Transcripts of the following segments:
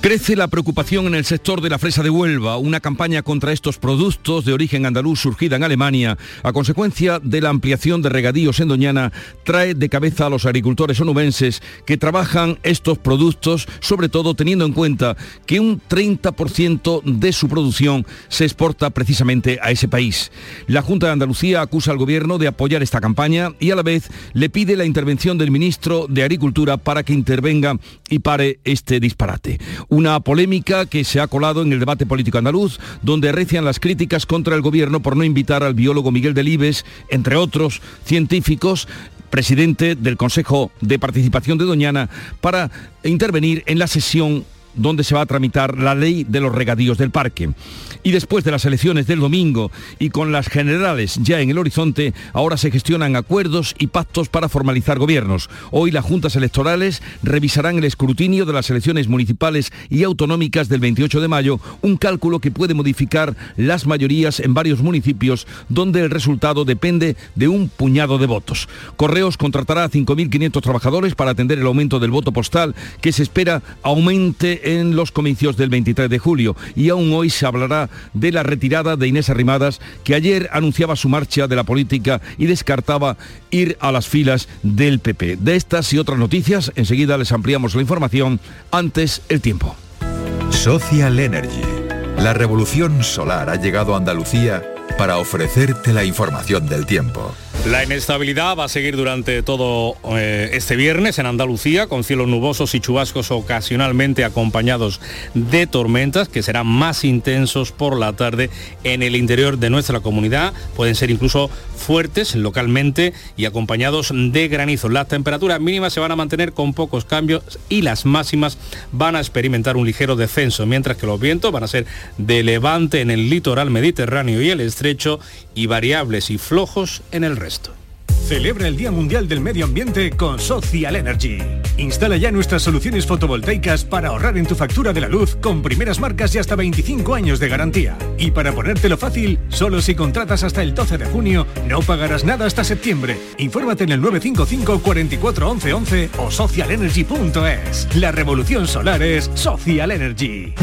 Crece la preocupación en el sector de la fresa de Huelva, una campaña contra estos productos de origen andaluz surgida en Alemania a consecuencia de la ampliación de regadíos en Doñana trae de cabeza a los agricultores onubenses que trabajan estos productos, sobre todo teniendo en cuenta que un 30% de su producción se exporta precisamente a ese país. La Junta de Andalucía acusa al gobierno de apoyar esta campaña y a la vez le pide la intervención del ministro de Agricultura para que intervenga y pare este disparate una polémica que se ha colado en el debate político andaluz, donde recian las críticas contra el gobierno por no invitar al biólogo Miguel Delibes, entre otros científicos, presidente del Consejo de Participación de Doñana, para intervenir en la sesión donde se va a tramitar la ley de los regadíos del parque. Y después de las elecciones del domingo y con las generales ya en el horizonte, ahora se gestionan acuerdos y pactos para formalizar gobiernos. Hoy las juntas electorales revisarán el escrutinio de las elecciones municipales y autonómicas del 28 de mayo, un cálculo que puede modificar las mayorías en varios municipios donde el resultado depende de un puñado de votos. Correos contratará a 5.500 trabajadores para atender el aumento del voto postal que se espera aumente en los comicios del 23 de julio y aún hoy se hablará de la retirada de Inés Arrimadas, que ayer anunciaba su marcha de la política y descartaba ir a las filas del PP. De estas y otras noticias, enseguida les ampliamos la información antes el tiempo. Social Energy. La revolución solar ha llegado a Andalucía para ofrecerte la información del tiempo. La inestabilidad va a seguir durante todo eh, este viernes en Andalucía, con cielos nubosos y chubascos ocasionalmente acompañados de tormentas que serán más intensos por la tarde en el interior de nuestra comunidad. Pueden ser incluso fuertes localmente y acompañados de granizo. Las temperaturas mínimas se van a mantener con pocos cambios y las máximas van a experimentar un ligero descenso, mientras que los vientos van a ser de levante en el litoral mediterráneo y el estrecho y variables y flojos en el resto. Celebra el Día Mundial del Medio Ambiente con Social Energy. Instala ya nuestras soluciones fotovoltaicas para ahorrar en tu factura de la luz con primeras marcas y hasta 25 años de garantía. Y para ponértelo fácil, solo si contratas hasta el 12 de junio, no pagarás nada hasta septiembre. Infórmate en el 955 44 11 11 o socialenergy.es. La revolución solar es Social Energy.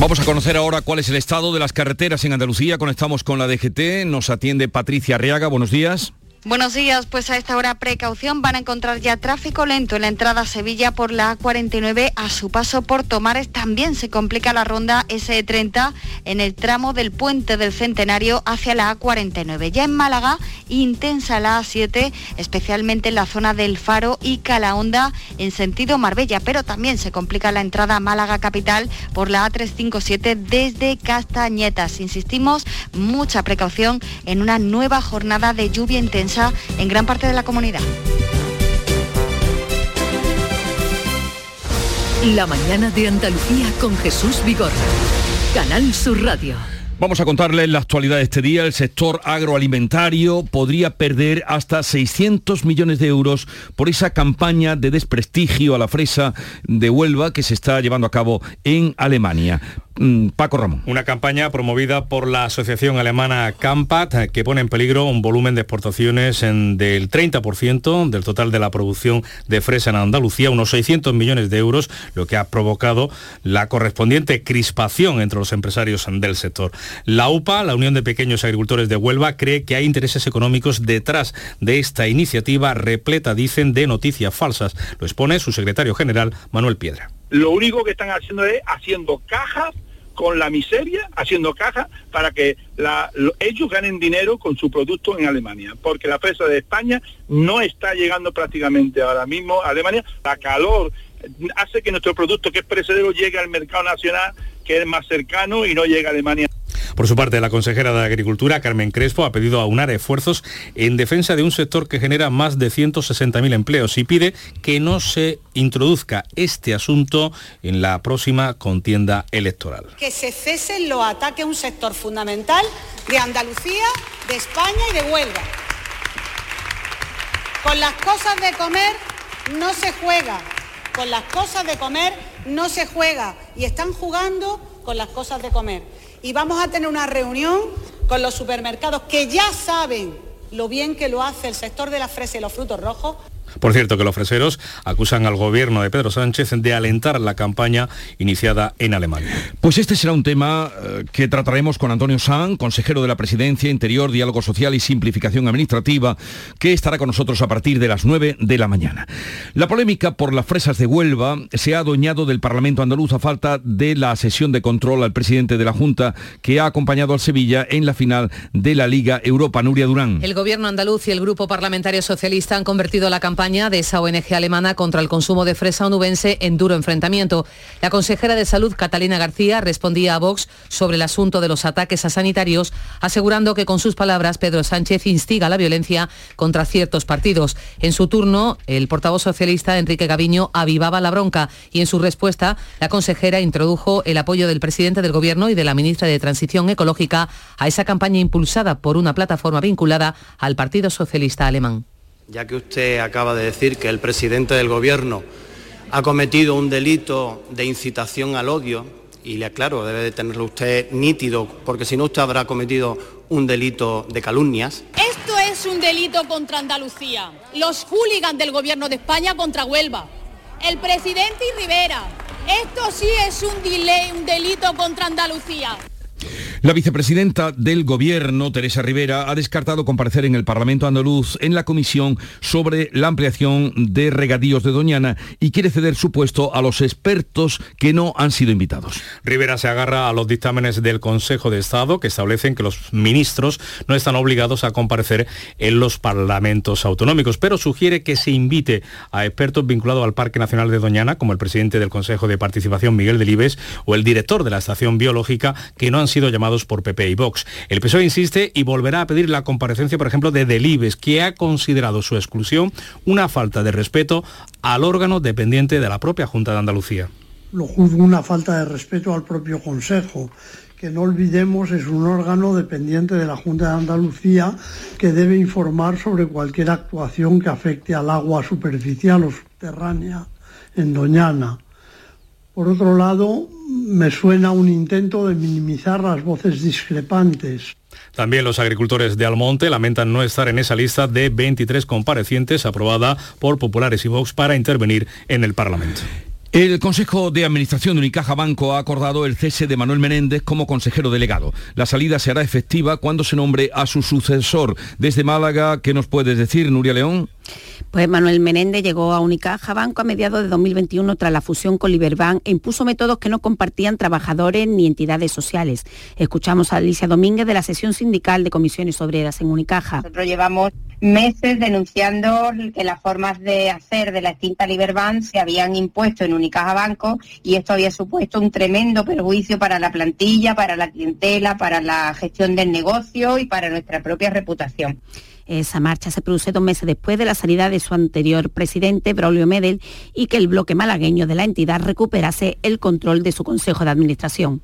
Vamos a conocer ahora cuál es el estado de las carreteras en Andalucía. Conectamos con la DGT. Nos atiende Patricia Arriaga. Buenos días. Buenos días, pues a esta hora precaución van a encontrar ya tráfico lento en la entrada a Sevilla por la A49 a su paso por Tomares. También se complica la ronda S30 en el tramo del puente del Centenario hacia la A49. Ya en Málaga, intensa la A7, especialmente en la zona del Faro y Calahonda en sentido Marbella, pero también se complica la entrada a Málaga capital por la A357 desde Castañetas. Insistimos, mucha precaución en una nueva jornada de lluvia intensa en gran parte de la comunidad. La mañana de Andalucía con Jesús Vigorra. Canal Sur Radio. Vamos a contarles la actualidad de este día. El sector agroalimentario podría perder hasta 600 millones de euros por esa campaña de desprestigio a la fresa de Huelva que se está llevando a cabo en Alemania. Mm, Paco Ramón. Una campaña promovida por la asociación alemana Campat eh, que pone en peligro un volumen de exportaciones del 30% del total de la producción de fresa en Andalucía, unos 600 millones de euros, lo que ha provocado la correspondiente crispación entre los empresarios del sector. La UPA, la Unión de Pequeños Agricultores de Huelva, cree que hay intereses económicos detrás de esta iniciativa repleta, dicen, de noticias falsas. Lo expone su secretario general, Manuel Piedra. Lo único que están haciendo es haciendo cajas con la miseria, haciendo cajas para que ellos ganen dinero con su producto en Alemania, porque la presa de España no está llegando prácticamente ahora mismo a Alemania. La calor hace que nuestro producto, que es perecedero, llegue al mercado nacional, que es más cercano y no llegue a Alemania. Por su parte, la consejera de Agricultura, Carmen Crespo, ha pedido aunar esfuerzos en defensa de un sector que genera más de 160.000 empleos y pide que no se introduzca este asunto en la próxima contienda electoral. Que se cesen los ataques a un sector fundamental de Andalucía, de España y de Huelva. Con las cosas de comer no se juega. Con las cosas de comer no se juega. Y están jugando con las cosas de comer. Y vamos a tener una reunión con los supermercados que ya saben lo bien que lo hace el sector de la fresa y los frutos rojos por cierto, que los freseros acusan al gobierno de Pedro Sánchez de alentar la campaña iniciada en Alemania. Pues este será un tema eh, que trataremos con Antonio San, consejero de la Presidencia, Interior, Diálogo Social y Simplificación Administrativa, que estará con nosotros a partir de las 9 de la mañana. La polémica por las fresas de Huelva se ha adueñado del Parlamento andaluz a falta de la sesión de control al presidente de la Junta que ha acompañado al Sevilla en la final de la Liga Europa, Nuria Durán. El gobierno andaluz y el Grupo Parlamentario Socialista han convertido la campaña de esa ONG alemana contra el consumo de fresa onubense en duro enfrentamiento. La consejera de Salud, Catalina García, respondía a Vox sobre el asunto de los ataques a sanitarios, asegurando que con sus palabras Pedro Sánchez instiga la violencia contra ciertos partidos. En su turno, el portavoz socialista Enrique Gaviño avivaba la bronca y en su respuesta la consejera introdujo el apoyo del presidente del Gobierno y de la ministra de Transición Ecológica a esa campaña impulsada por una plataforma vinculada al Partido Socialista Alemán ya que usted acaba de decir que el presidente del Gobierno ha cometido un delito de incitación al odio, y le aclaro, debe de tenerlo usted nítido, porque si no usted habrá cometido un delito de calumnias. Esto es un delito contra Andalucía, los hooligans del Gobierno de España contra Huelva, el presidente y Rivera. Esto sí es un, un delito contra Andalucía. La vicepresidenta del Gobierno, Teresa Rivera, ha descartado comparecer en el Parlamento andaluz en la comisión sobre la ampliación de regadíos de Doñana y quiere ceder su puesto a los expertos que no han sido invitados. Rivera se agarra a los dictámenes del Consejo de Estado que establecen que los ministros no están obligados a comparecer en los parlamentos autonómicos, pero sugiere que se invite a expertos vinculados al Parque Nacional de Doñana, como el presidente del Consejo de Participación, Miguel Delibes, o el director de la Estación Biológica, que no han sido llamados por PP y Vox. El PSOE insiste y volverá a pedir la comparecencia, por ejemplo, de Delibes, que ha considerado su exclusión una falta de respeto al órgano dependiente de la propia Junta de Andalucía. Lo juzgo una falta de respeto al propio Consejo que no olvidemos es un órgano dependiente de la Junta de Andalucía que debe informar sobre cualquier actuación que afecte al agua superficial o subterránea en Doñana. Por otro lado, me suena un intento de minimizar las voces discrepantes. También los agricultores de Almonte lamentan no estar en esa lista de 23 comparecientes aprobada por Populares y Vox para intervenir en el Parlamento. El Consejo de Administración de Unicaja Banco ha acordado el cese de Manuel Menéndez como consejero delegado. La salida será efectiva cuando se nombre a su sucesor. Desde Málaga, ¿qué nos puedes decir, Nuria León? Pues Manuel Menéndez llegó a Unicaja Banco a mediados de 2021 tras la fusión con Liberbank e impuso métodos que no compartían trabajadores ni entidades sociales. Escuchamos a Alicia Domínguez de la sesión sindical de comisiones obreras en Unicaja. Nosotros llevamos meses denunciando que las formas de hacer de la extinta Liberbank se habían impuesto en Unicaja Banco y esto había supuesto un tremendo perjuicio para la plantilla, para la clientela, para la gestión del negocio y para nuestra propia reputación. Esa marcha se produce dos meses después de la salida de su anterior presidente, Braulio Medel, y que el bloque malagueño de la entidad recuperase el control de su Consejo de Administración.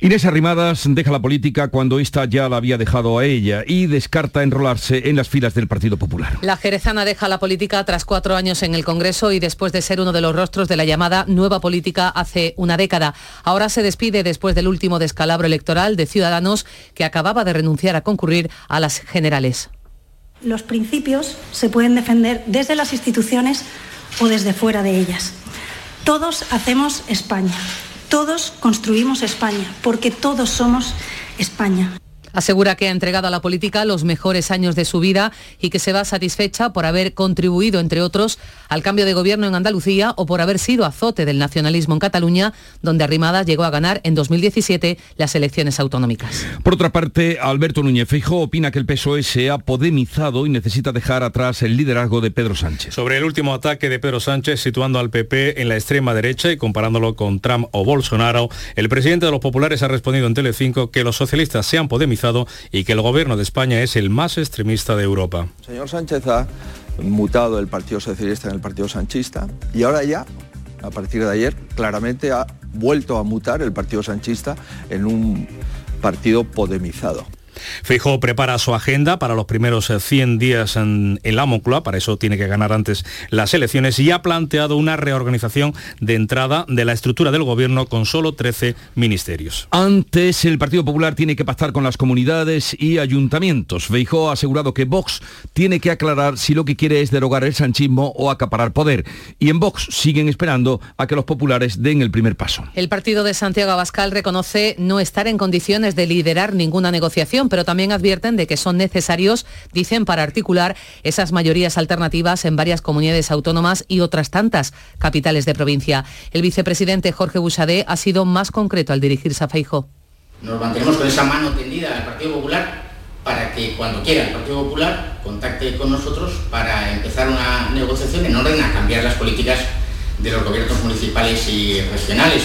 Inés Arrimadas deja la política cuando ésta ya la había dejado a ella y descarta enrolarse en las filas del Partido Popular. La jerezana deja la política tras cuatro años en el Congreso y después de ser uno de los rostros de la llamada nueva política hace una década. Ahora se despide después del último descalabro electoral de Ciudadanos que acababa de renunciar a concurrir a las generales los principios se pueden defender desde las instituciones o desde fuera de ellas. Todos hacemos España, todos construimos España, porque todos somos España. Asegura que ha entregado a la política los mejores años de su vida y que se va satisfecha por haber contribuido, entre otros, al cambio de gobierno en Andalucía o por haber sido azote del nacionalismo en Cataluña, donde Arrimada llegó a ganar en 2017 las elecciones autonómicas. Por otra parte, Alberto Núñez Feijóo opina que el PSOE se ha podemizado y necesita dejar atrás el liderazgo de Pedro Sánchez. Sobre el último ataque de Pedro Sánchez situando al PP en la extrema derecha y comparándolo con Trump o Bolsonaro, el presidente de los populares ha respondido en Telecinco que los socialistas se han podemizado y que el gobierno de España es el más extremista de Europa. señor Sánchez ha mutado el Partido Socialista en el Partido Sanchista y ahora ya, a partir de ayer, claramente ha vuelto a mutar el Partido Sanchista en un partido podemizado. Feijóo prepara su agenda para los primeros 100 días en, en la Moncloa, para eso tiene que ganar antes las elecciones, y ha planteado una reorganización de entrada de la estructura del gobierno con solo 13 ministerios. Antes, el Partido Popular tiene que pactar con las comunidades y ayuntamientos. Feijóo ha asegurado que Vox tiene que aclarar si lo que quiere es derogar el sanchismo o acaparar poder. Y en Vox siguen esperando a que los populares den el primer paso. El partido de Santiago Abascal reconoce no estar en condiciones de liderar ninguna negociación, pero también advierten de que son necesarios, dicen, para articular esas mayorías alternativas en varias comunidades autónomas y otras tantas capitales de provincia. El vicepresidente Jorge Busadé ha sido más concreto al dirigirse a Feijo. Nos mantenemos con esa mano tendida al Partido Popular para que cuando quiera el Partido Popular contacte con nosotros para empezar una negociación en orden a cambiar las políticas de los gobiernos municipales y regionales.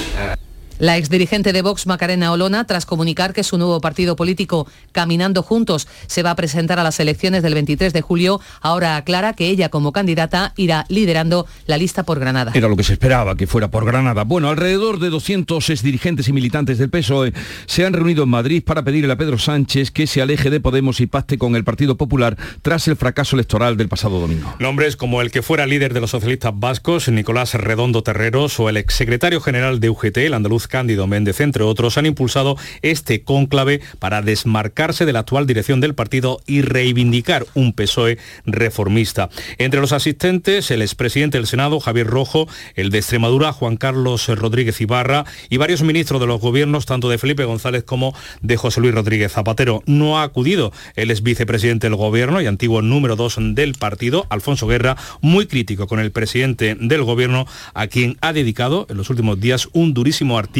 La exdirigente de Vox, Macarena Olona, tras comunicar que su nuevo partido político, Caminando Juntos, se va a presentar a las elecciones del 23 de julio, ahora aclara que ella como candidata irá liderando la lista por Granada. Era lo que se esperaba, que fuera por Granada. Bueno, alrededor de 200 exdirigentes y militantes del PSOE se han reunido en Madrid para pedirle a Pedro Sánchez que se aleje de Podemos y pacte con el Partido Popular tras el fracaso electoral del pasado domingo. Nombres como el que fuera líder de los socialistas vascos, Nicolás Redondo Terreros, o el exsecretario general de UGT, el andaluz Cándido Méndez, entre otros, han impulsado este cónclave para desmarcarse de la actual dirección del partido y reivindicar un PSOE reformista. Entre los asistentes, el expresidente del Senado, Javier Rojo, el de Extremadura, Juan Carlos Rodríguez Ibarra, y varios ministros de los gobiernos, tanto de Felipe González como de José Luis Rodríguez Zapatero. No ha acudido el ex vicepresidente del gobierno y antiguo número dos del partido, Alfonso Guerra, muy crítico con el presidente del gobierno, a quien ha dedicado en los últimos días un durísimo artículo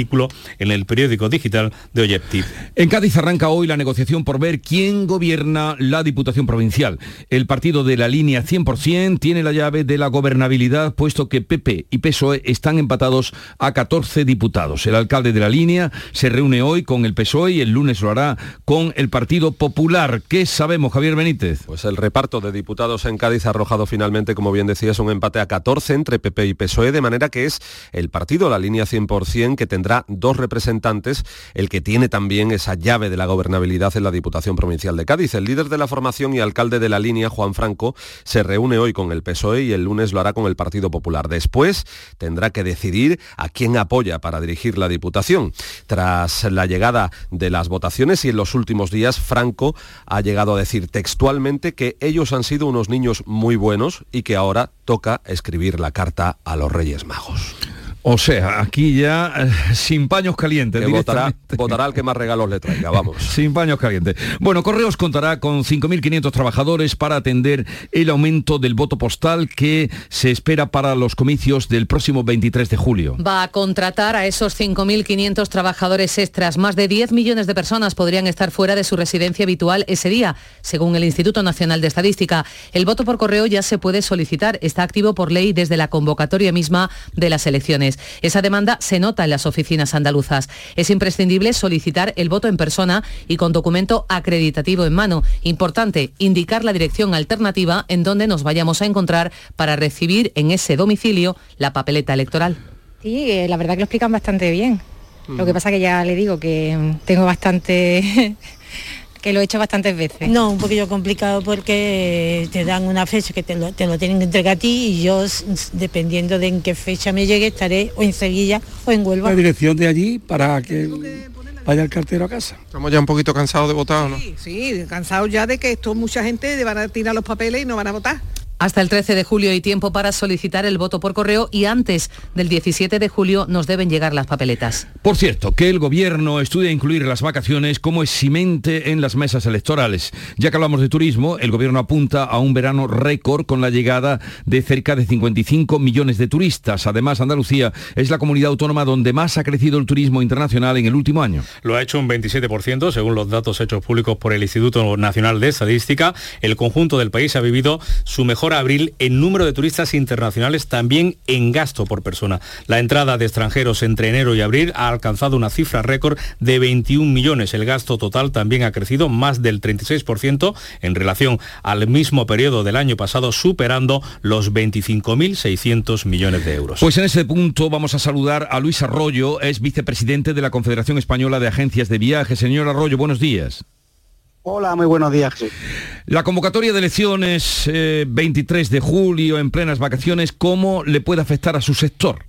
en el periódico digital de Objective. En Cádiz arranca hoy la negociación por ver quién gobierna la Diputación Provincial. El partido de la línea 100% tiene la llave de la gobernabilidad, puesto que PP y PSOE están empatados a 14 diputados. El alcalde de la línea se reúne hoy con el PSOE y el lunes lo hará con el Partido Popular. ¿Qué sabemos, Javier Benítez? Pues el reparto de diputados en Cádiz ha arrojado finalmente, como bien decías, un empate a 14 entre PP y PSOE, de manera que es el partido, la línea 100%, que tendrá dos representantes, el que tiene también esa llave de la gobernabilidad en la Diputación Provincial de Cádiz. El líder de la formación y alcalde de la línea, Juan Franco, se reúne hoy con el PSOE y el lunes lo hará con el Partido Popular. Después tendrá que decidir a quién apoya para dirigir la Diputación. Tras la llegada de las votaciones y en los últimos días, Franco ha llegado a decir textualmente que ellos han sido unos niños muy buenos y que ahora toca escribir la carta a los Reyes Magos. O sea, aquí ya eh, sin paños calientes. Que votará, votará el que más regalos le traiga, vamos. sin paños calientes. Bueno, Correos contará con 5.500 trabajadores para atender el aumento del voto postal que se espera para los comicios del próximo 23 de julio. Va a contratar a esos 5.500 trabajadores extras. Más de 10 millones de personas podrían estar fuera de su residencia habitual ese día, según el Instituto Nacional de Estadística. El voto por correo ya se puede solicitar. Está activo por ley desde la convocatoria misma de las elecciones. Esa demanda se nota en las oficinas andaluzas. Es imprescindible solicitar el voto en persona y con documento acreditativo en mano. Importante, indicar la dirección alternativa en donde nos vayamos a encontrar para recibir en ese domicilio la papeleta electoral. Sí, eh, la verdad que lo explican bastante bien. Lo que pasa que ya le digo que tengo bastante que lo he hecho bastantes veces. No, un poquillo complicado porque te dan una fecha que te lo, te lo tienen que entregar a ti y yo, dependiendo de en qué fecha me llegue, estaré o en Sevilla o en Huelva. La dirección de allí para que vaya el cartero a casa. Estamos ya un poquito cansados de votar, ¿no? Sí, sí, cansados ya de que esto mucha gente van a tirar los papeles y no van a votar. Hasta el 13 de julio hay tiempo para solicitar el voto por correo y antes del 17 de julio nos deben llegar las papeletas. Por cierto, que el gobierno estudia incluir las vacaciones como eximente en las mesas electorales. Ya que hablamos de turismo, el gobierno apunta a un verano récord con la llegada de cerca de 55 millones de turistas. Además, Andalucía es la comunidad autónoma donde más ha crecido el turismo internacional en el último año. Lo ha hecho un 27% según los datos hechos públicos por el Instituto Nacional de Estadística. El conjunto del país ha vivido su mejor abril en número de turistas internacionales, también en gasto por persona. La entrada de extranjeros entre enero y abril ha alcanzado una cifra récord de 21 millones. El gasto total también ha crecido más del 36% en relación al mismo periodo del año pasado, superando los 25.600 millones de euros. Pues en ese punto vamos a saludar a Luis Arroyo, es vicepresidente de la Confederación Española de Agencias de Viaje. Señor Arroyo, buenos días. Hola, muy buenos días. La convocatoria de elecciones 23 de julio en plenas vacaciones, ¿cómo le puede afectar a su sector?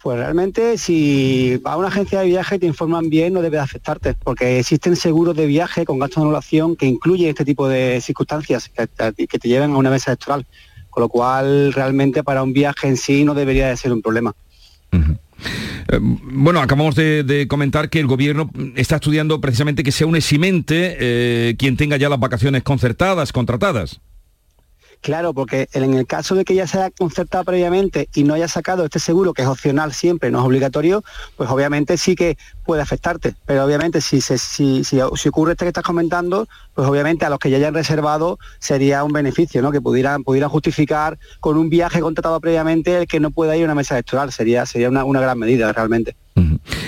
Pues realmente si a una agencia de viaje te informan bien no debe afectarte, porque existen seguros de viaje con gasto de anulación que incluyen este tipo de circunstancias que te, llevan a una mesa electoral, con lo cual realmente para un viaje en sí no debería de ser un problema. Eh, bueno, acabamos de, comentar que el gobierno está estudiando precisamente que sea un eximente eh, quien tenga ya las vacaciones concertadas, contratadas. Claro, porque en el caso de que ya se haya concertado previamente y no haya sacado este seguro, que es opcional siempre, no es obligatorio, pues obviamente sí que puede afectarte. Pero obviamente si, si, si, ocurre este que estás comentando, pues obviamente a los que ya hayan reservado sería un beneficio, ¿no? Que pudieran, pudieran justificar con un viaje contratado previamente el que no pueda ir a una mesa electoral. Sería, sería una, gran medida realmente.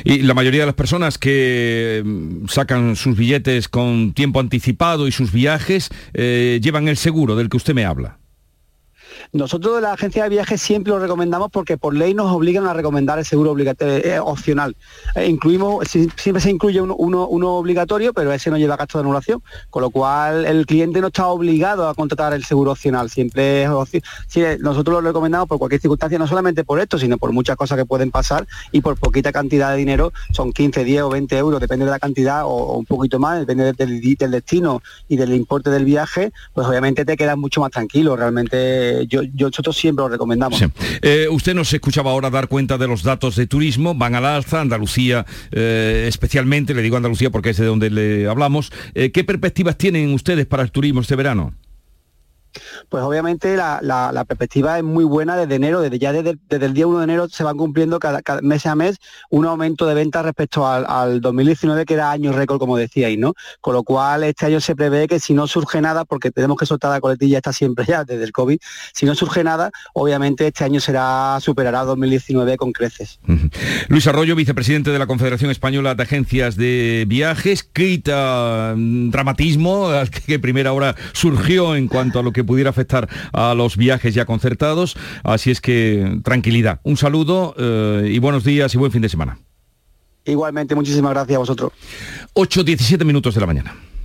Y la mayoría de las personas que mm, sacan sus billetes con tiempo anticipado y sus viajes eh, llevan el seguro del que usted me habla. Nosotros de la agencia de viajes siempre lo recomendamos porque por ley nos obligan a recomendar el seguro obligatorio, eh, opcional. Eh, incluimos, siempre se incluye uno, obligatorio, pero ese no lleva gasto de anulación, con lo cual el cliente no está obligado a contratar el seguro opcional. Siempre es nosotros lo recomendamos por cualquier circunstancia, no solamente por esto, sino por muchas cosas que pueden pasar y por poquita cantidad de dinero, son 15, 10 o 20 euros, depende de la cantidad o, un poquito más, depende del, del, destino y del importe del viaje, pues obviamente te quedas mucho más tranquilo. Realmente yo, nosotros siempre lo recomendamos. Eh, usted nos escuchaba ahora dar cuenta de los datos de turismo, van al alza, Andalucía eh, especialmente, le digo Andalucía porque es de donde le hablamos. Eh, ¿Qué perspectivas tienen ustedes para el turismo este verano? Pues obviamente la, perspectiva es muy buena desde enero, desde ya desde, el día 1 de enero se van cumpliendo cada, mes a mes un aumento de ventas respecto al, 2019 que era año récord como decíais, ¿no? Con lo cual este año se prevé que si no surge nada, porque tenemos que soltar la coletilla está siempre ya desde el COVID, si no surge nada, obviamente este año será superará 2019 con creces. Luis Arroyo, vicepresidente de la Confederación Española de Agencias de Viajes, quita mm, dramatismo que primera hora surgió en cuanto a lo que pudiera afectar a los viajes ya concertados. Así es que tranquilidad. Un saludo eh, y buenos días y buen fin de semana. Igualmente, muchísimas gracias a vosotros. 8.17 minutos de la mañana.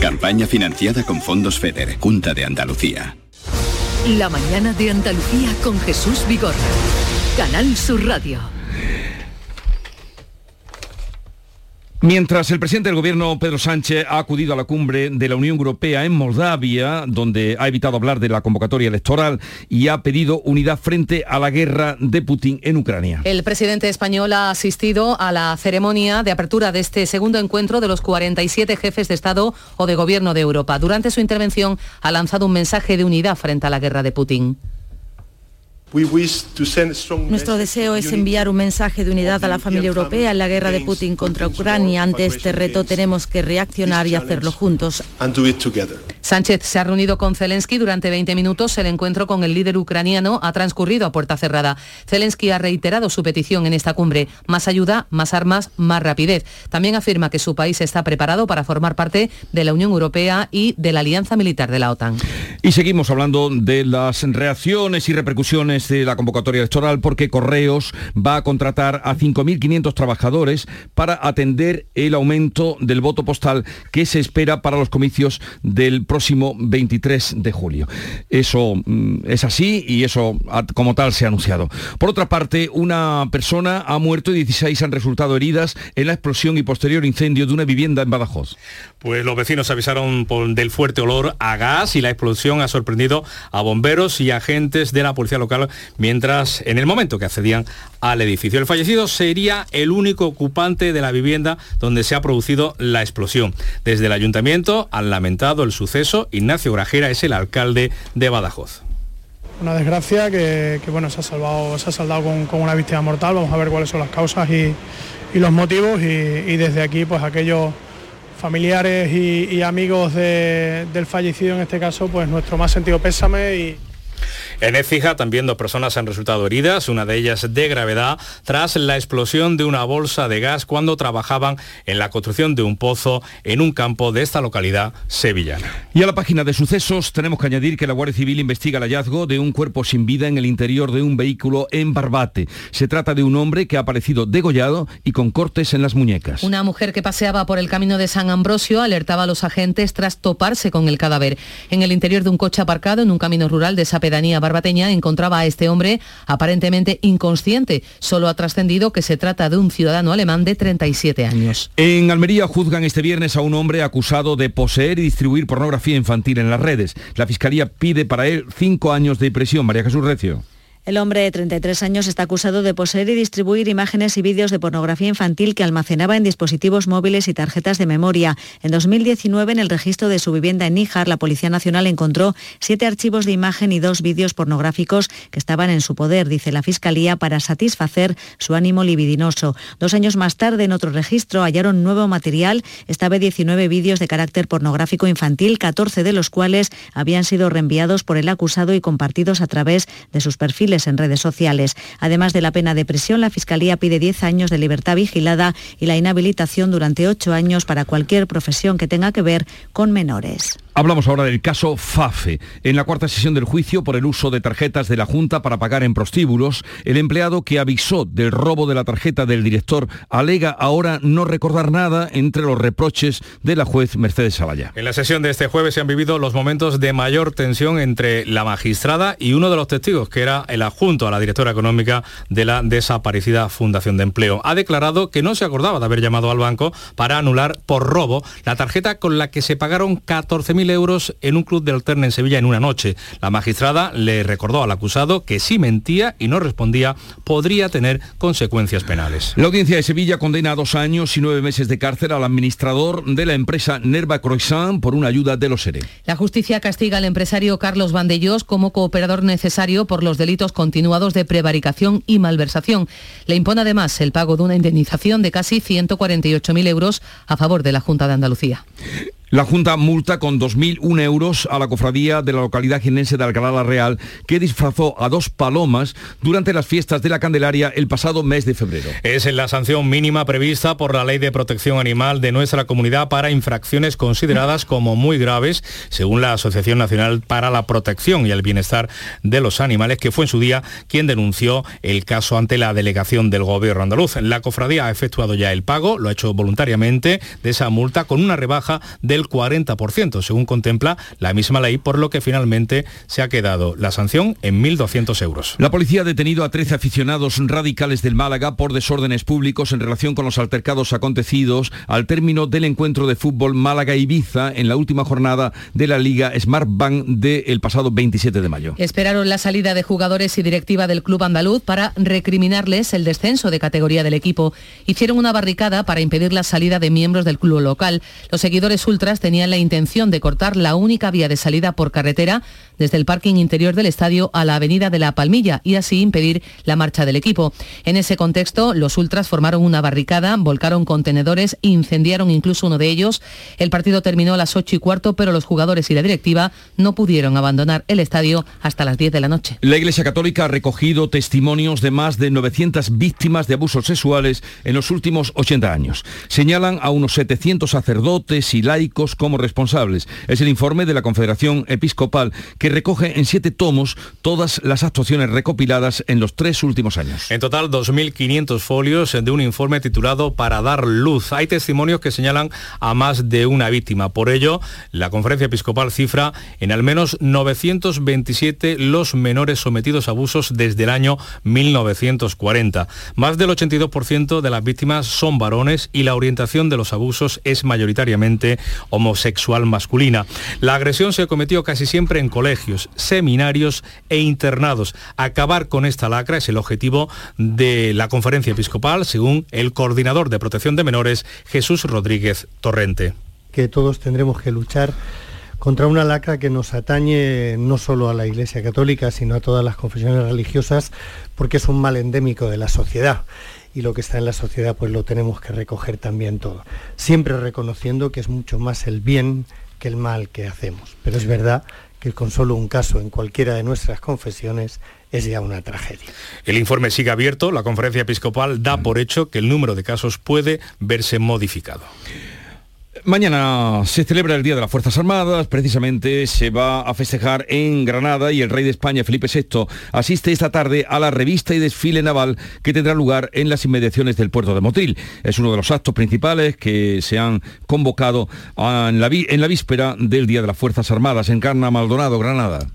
Campaña financiada con fondos FEDER, Junta de Andalucía. La mañana de Andalucía con Jesús Vigorra. Canal Sur Radio. Mientras el presidente del gobierno, Pedro Sánchez, ha acudido a la cumbre de la Unión Europea en Moldavia, donde ha evitado hablar de la convocatoria electoral y ha pedido unidad frente a la guerra de Putin en Ucrania. El presidente español ha asistido a la ceremonia de apertura de este segundo encuentro de los 47 jefes de Estado o de Gobierno de Europa. Durante su intervención ha lanzado un mensaje de unidad frente a la guerra de Putin. Nuestro deseo es enviar un mensaje de unidad a la familia europea en la guerra de Putin contra Ucrania. Ante este reto tenemos que reaccionar y hacerlo juntos. Sánchez se ha reunido con Zelensky durante 20 minutos. El encuentro con el líder ucraniano ha transcurrido a puerta cerrada. Zelensky ha reiterado su petición en esta cumbre. Más ayuda, más armas, más rapidez. También afirma que su país está preparado para formar parte de la Unión Europea y de la Alianza Militar de la OTAN. Y seguimos hablando de las reacciones y repercusiones de la convocatoria electoral porque Correos va a contratar a 5.500 trabajadores para atender el aumento del voto postal que se espera para los comicios del próximo 23 de julio. Eso mm, es así y eso como tal se ha anunciado. Por otra parte, una persona ha muerto y 16 han resultado heridas en la explosión y posterior incendio de una vivienda en Badajoz. Pues los vecinos avisaron del fuerte olor a gas y la explosión ha sorprendido a bomberos y agentes de la policía local mientras en el momento que accedían al edificio. El fallecido sería el único ocupante de la vivienda donde se ha producido la explosión. Desde el ayuntamiento han lamentado el suceso. Ignacio Grajera es el alcalde de Badajoz una desgracia que, bueno, se ha, salvado, se ha saldado con, una víctima mortal. Vamos a ver cuáles son las causas y, los motivos y, desde aquí pues aquellos familiares y, amigos del fallecido en este caso pues nuestro más sentido pésame y en Écija también dos personas han resultado heridas, una de ellas de gravedad, tras la explosión de una bolsa de gas cuando trabajaban en la construcción de un pozo en un campo de esta localidad sevillana. Y a la página de sucesos tenemos que añadir que la Guardia Civil investiga el hallazgo de un cuerpo sin vida en el interior de un vehículo en Barbate. Se trata de un hombre que ha aparecido degollado y con cortes en las muñecas. Una mujer que paseaba por el camino de San Ambrosio alertaba a los agentes tras toparse con el cadáver. En el interior de un coche aparcado en un camino rural de esa pedanía Barbateña encontraba a este hombre aparentemente inconsciente. Solo ha trascendido que se trata de un ciudadano alemán de 37 años. En Almería juzgan este viernes a un hombre acusado de poseer y distribuir pornografía infantil en las redes. La Fiscalía pide para él cinco años de prisión. María Jesús Recio. El hombre de 33 años está acusado de poseer y distribuir imágenes y vídeos de pornografía infantil que almacenaba en dispositivos móviles y tarjetas de memoria. En 2019, en el registro de su vivienda en Níjar, la Policía Nacional encontró siete archivos de imagen y dos vídeos pornográficos que estaban en su poder, dice la Fiscalía, para satisfacer su ánimo libidinoso. Dos años más tarde, en otro registro, hallaron nuevo material, esta vez 19 vídeos de carácter pornográfico infantil, 14 de los cuales habían sido reenviados por el acusado y compartidos a través de sus perfiles en redes sociales. Además de la pena de prisión, la Fiscalía pide 10 años de libertad vigilada y la inhabilitación durante 8 años para cualquier profesión que tenga que ver con menores. Hablamos ahora del caso FAFE. En la cuarta sesión del juicio por el uso de tarjetas de la Junta para pagar en prostíbulos, el empleado que avisó del robo de la tarjeta del director alega ahora no recordar nada entre los reproches de la juez Mercedes Salaya. En la sesión de este jueves se han vivido los momentos de mayor tensión entre la magistrada y uno de los testigos, que era el adjunto a la directora económica de la desaparecida Fundación de Empleo. Ha declarado que no se acordaba de haber llamado al banco para anular por robo la tarjeta con la que se pagaron 14.000 euros en un club de alterna en Sevilla en una noche. La magistrada le recordó al acusado que si mentía y no respondía podría tener consecuencias penales. La audiencia de Sevilla condena a dos años y nueve meses de cárcel al administrador de la empresa Nerva Croissant por una ayuda de los ERE. La justicia castiga al empresario Carlos Vandellós como cooperador necesario por los delitos continuados de prevaricación y malversación. Le impone además el pago de una indemnización de casi 148.000 euros a favor de la Junta de Andalucía. La Junta multa con 2.001 euros a la cofradía de la localidad jinense de Alcalá la Real, que disfrazó a dos palomas durante las fiestas de la Candelaria el pasado mes de febrero. Es la sanción mínima prevista por la Ley de Protección Animal de nuestra comunidad para infracciones consideradas como muy graves, según la Asociación Nacional para la Protección y el Bienestar de los Animales, que fue en su día quien denunció el caso ante la delegación del Gobierno andaluz. La cofradía ha efectuado ya el pago, lo ha hecho voluntariamente, de esa multa con una rebaja de 40%, según contempla la misma ley, por lo que finalmente se ha quedado la sanción en 1.200 euros. La policía ha detenido a 13 aficionados radicales del Málaga por desórdenes públicos en relación con los altercados acontecidos al término del encuentro de fútbol Málaga-Ibiza en la última jornada de la Liga Smart Bank del pasado 27 de mayo. Esperaron la salida de jugadores y directiva del club andaluz para recriminarles el descenso de categoría del equipo. Hicieron una barricada para impedir la salida de miembros del club local. Los seguidores ultra tenían la intención de cortar la única vía de salida por carretera desde el parking interior del estadio a la avenida de la Palmilla y así impedir la marcha del equipo. En ese contexto, los ultras formaron una barricada, volcaron contenedores, incendiaron incluso uno de ellos. El partido terminó a las 8 y cuarto, pero los jugadores y la directiva no pudieron abandonar el estadio hasta las 10 de la noche. La Iglesia Católica ha recogido testimonios de más de 900 víctimas de abusos sexuales en los últimos 80 años. Señalan a unos 700 sacerdotes y laicos como responsables. Es el informe de la Confederación Episcopal que que recoge en siete tomos todas las actuaciones recopiladas en los tres últimos años. En total, 2.500 folios de un informe titulado Para dar luz. Hay testimonios que señalan a más de una víctima. Por ello, la conferencia episcopal cifra en al menos 927 los menores sometidos a abusos desde el año 1940. Más del 82% de las víctimas son varones y la orientación de los abusos es mayoritariamente homosexual masculina. La agresión se cometió casi siempre en colegios, seminarios e internados. Acabar con esta lacra es el objetivo de la conferencia episcopal, según el coordinador de protección de menores, Jesús Rodríguez Torrente. Que todos tendremos que luchar contra una lacra que nos atañe no solo a la Iglesia Católica, sino a todas las confesiones religiosas, porque es un mal endémico de la sociedad. Y lo que está en la sociedad, pues lo tenemos que recoger también todo. Siempre reconociendo que es mucho más el bien que el mal que hacemos. Pero es verdad que con solo un caso en cualquiera de nuestras confesiones es ya una tragedia. El informe sigue abierto. La conferencia episcopal da por hecho que el número de casos puede verse modificado. Mañana se celebra el Día de las Fuerzas Armadas, precisamente se va a festejar en Granada y el rey de España, Felipe VI, asiste esta tarde a la revista y desfile naval que tendrá lugar en las inmediaciones del puerto de Motril. Es uno de los actos principales que se han convocado en la, en la víspera del Día de las Fuerzas Armadas en Carna Maldonado, Granada.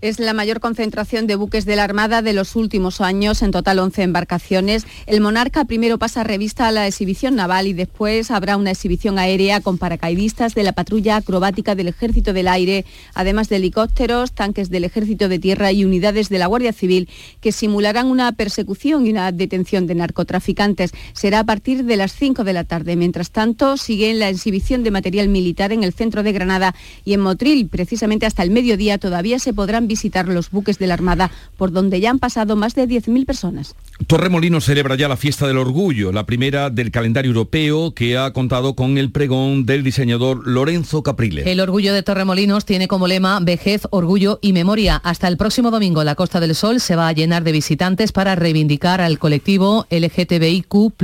Es la mayor concentración de buques de la Armada de los últimos años, en total 11 embarcaciones. El Monarca primero pasa revista a la exhibición naval y después habrá una exhibición aérea con paracaidistas de la patrulla acrobática del Ejército del Aire, además de helicópteros, tanques del Ejército de Tierra y unidades de la Guardia Civil que simularán una persecución y una detención de narcotraficantes. Será a partir de las 5 de la tarde. Mientras tanto, sigue la exhibición de material militar en el centro de Granada y en Motril, precisamente hasta el mediodía, todavía se podrán visitar los buques de la Armada, por donde ya han pasado más de 10.000 personas. Torremolinos celebra ya la fiesta del orgullo, la primera del calendario europeo que ha contado con el pregón del diseñador Lorenzo Caprile. El orgullo de Torremolinos tiene como lema vejez, orgullo y memoria. Hasta el próximo domingo la Costa del Sol se va a llenar de visitantes para reivindicar al colectivo LGTBIQ+.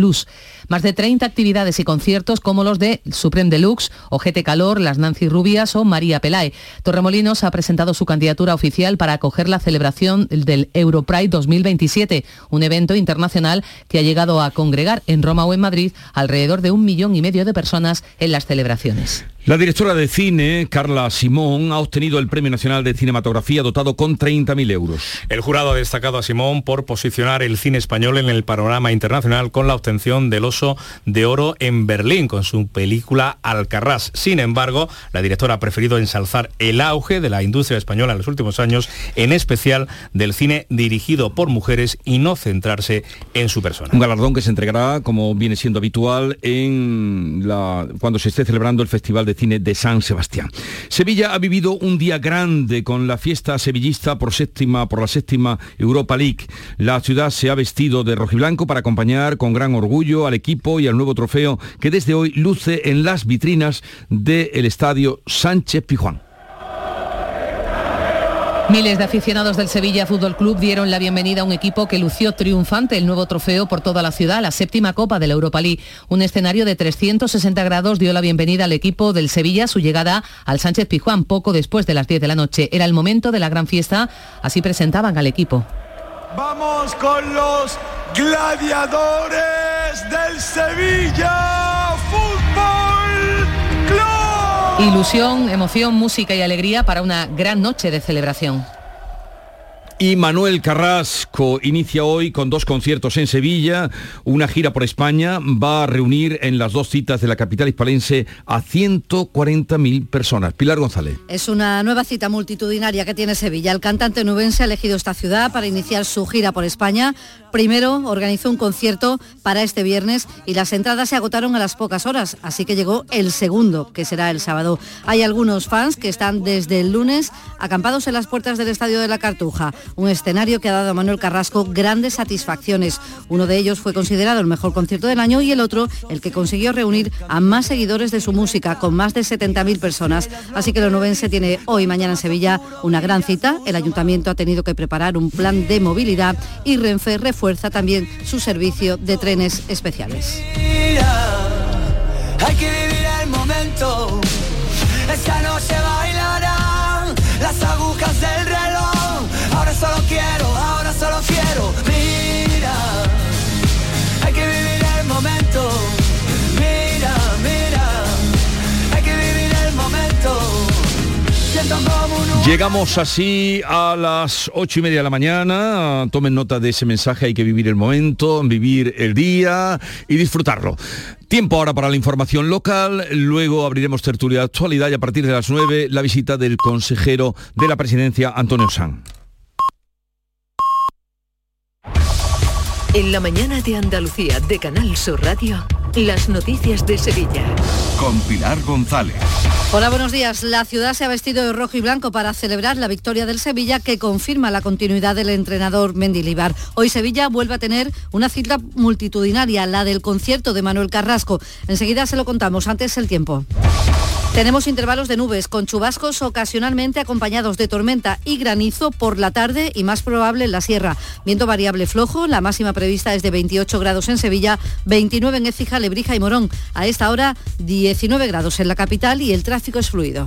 Más de 30 actividades y conciertos como los de Supreme Deluxe, Ojete Calor, Las Nancy Rubias o María Pelae. Torremolinos ha presentado su candidatura oficial para acoger la celebración del Europride 2027, un evento internacional que ha llegado a congregar en Roma o en Madrid alrededor de un millón y medio de personas en las celebraciones. La directora de cine, Carla Simón, ha obtenido el Premio Nacional de Cinematografía dotado con 30.000 euros. El jurado ha destacado a Simón por posicionar el cine español en el panorama internacional con la obtención del Oso de Oro en Berlín con su película Alcarrás. Sin embargo, la directora ha preferido ensalzar el auge de la industria española en los últimos años, en especial del cine dirigido por mujeres y no centrarse en su persona. Un galardón que se entregará, como viene siendo habitual, en la, cuando se esté celebrando el Festival de Cine de San Sebastián. Sevilla ha vivido un día grande con la fiesta sevillista por, séptima, por la séptima Europa League. La ciudad se ha vestido de rojiblanco para acompañar con gran orgullo al equipo y al nuevo trofeo que desde hoy luce en las vitrinas del estadio Sánchez Pijuán. Miles de aficionados del Sevilla Fútbol Club dieron la bienvenida a un equipo que lució triunfante el nuevo trofeo por toda la ciudad, la séptima Copa de la Europa League. Un escenario de 360 grados dio la bienvenida al equipo del Sevilla, su llegada al Sánchez Pijuán poco después de las 10 de la noche. Era el momento de la gran fiesta, así presentaban al equipo. Vamos con los gladiadores del Sevilla Ilusión, emoción, música y alegría para una gran noche de celebración. Y Manuel Carrasco inicia hoy con dos conciertos en Sevilla, una gira por España, va a reunir en las dos citas de la capital hispalense a 140.000 personas. Pilar González. Es una nueva cita multitudinaria que tiene Sevilla. El cantante nubense ha elegido esta ciudad para iniciar su gira por España. Primero organizó un concierto para este viernes y las entradas se agotaron a las pocas horas, así que llegó el segundo, que será el sábado. Hay algunos fans que están desde el lunes acampados en las puertas del Estadio de la Cartuja un escenario que ha dado a Manuel Carrasco grandes satisfacciones. Uno de ellos fue considerado el mejor concierto del año y el otro el que consiguió reunir a más seguidores de su música, con más de 70.000 personas. Así que lo se tiene hoy mañana en Sevilla una gran cita. El ayuntamiento ha tenido que preparar un plan de movilidad y Renfe refuerza también su servicio de trenes especiales. Hay que vivir el momento, Llegamos así a las ocho y media de la mañana. Tomen nota de ese mensaje. Hay que vivir el momento, vivir el día y disfrutarlo. Tiempo ahora para la información local. Luego abriremos tertulia de actualidad y a partir de las 9 la visita del consejero de la presidencia, Antonio San. En la mañana de Andalucía de Canal Sur Radio, las noticias de Sevilla. Con Pilar González. Hola, buenos días. La ciudad se ha vestido de rojo y blanco para celebrar la victoria del Sevilla que confirma la continuidad del entrenador Mendilibar. Hoy Sevilla vuelve a tener una cita multitudinaria, la del concierto de Manuel Carrasco. Enseguida se lo contamos, antes el tiempo. Tenemos intervalos de nubes con chubascos ocasionalmente acompañados de tormenta y granizo por la tarde y más probable en la sierra. Viento variable flojo, la máxima prevista es de 28 grados en Sevilla, 29 en Écija, Lebrija y Morón. A esta hora 19 grados en la capital y el tráfico es fluido.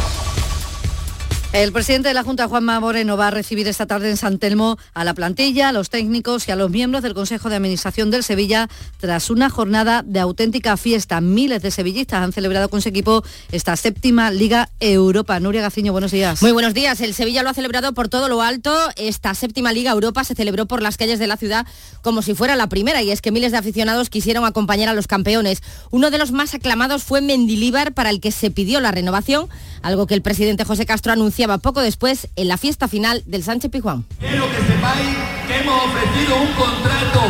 El presidente de la Junta, Juanma Moreno, va a recibir esta tarde en San Telmo a la plantilla, a los técnicos y a los miembros del Consejo de Administración del Sevilla tras una jornada de auténtica fiesta. Miles de sevillistas han celebrado con su equipo esta séptima Liga Europa. Nuria Gaciño, buenos días. Muy buenos días. El Sevilla lo ha celebrado por todo lo alto. Esta séptima Liga Europa se celebró por las calles de la ciudad como si fuera la primera y es que miles de aficionados quisieron acompañar a los campeones. Uno de los más aclamados fue Mendilíbar para el que se pidió la renovación, algo que el presidente José Castro anunció poco después en la fiesta final del Sánchez Pijuán. Quiero que sepáis que hemos ofrecido un contrato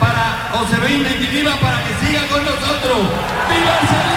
para José Luis Mendilibar para que siga con nosotros. ¡Viva el!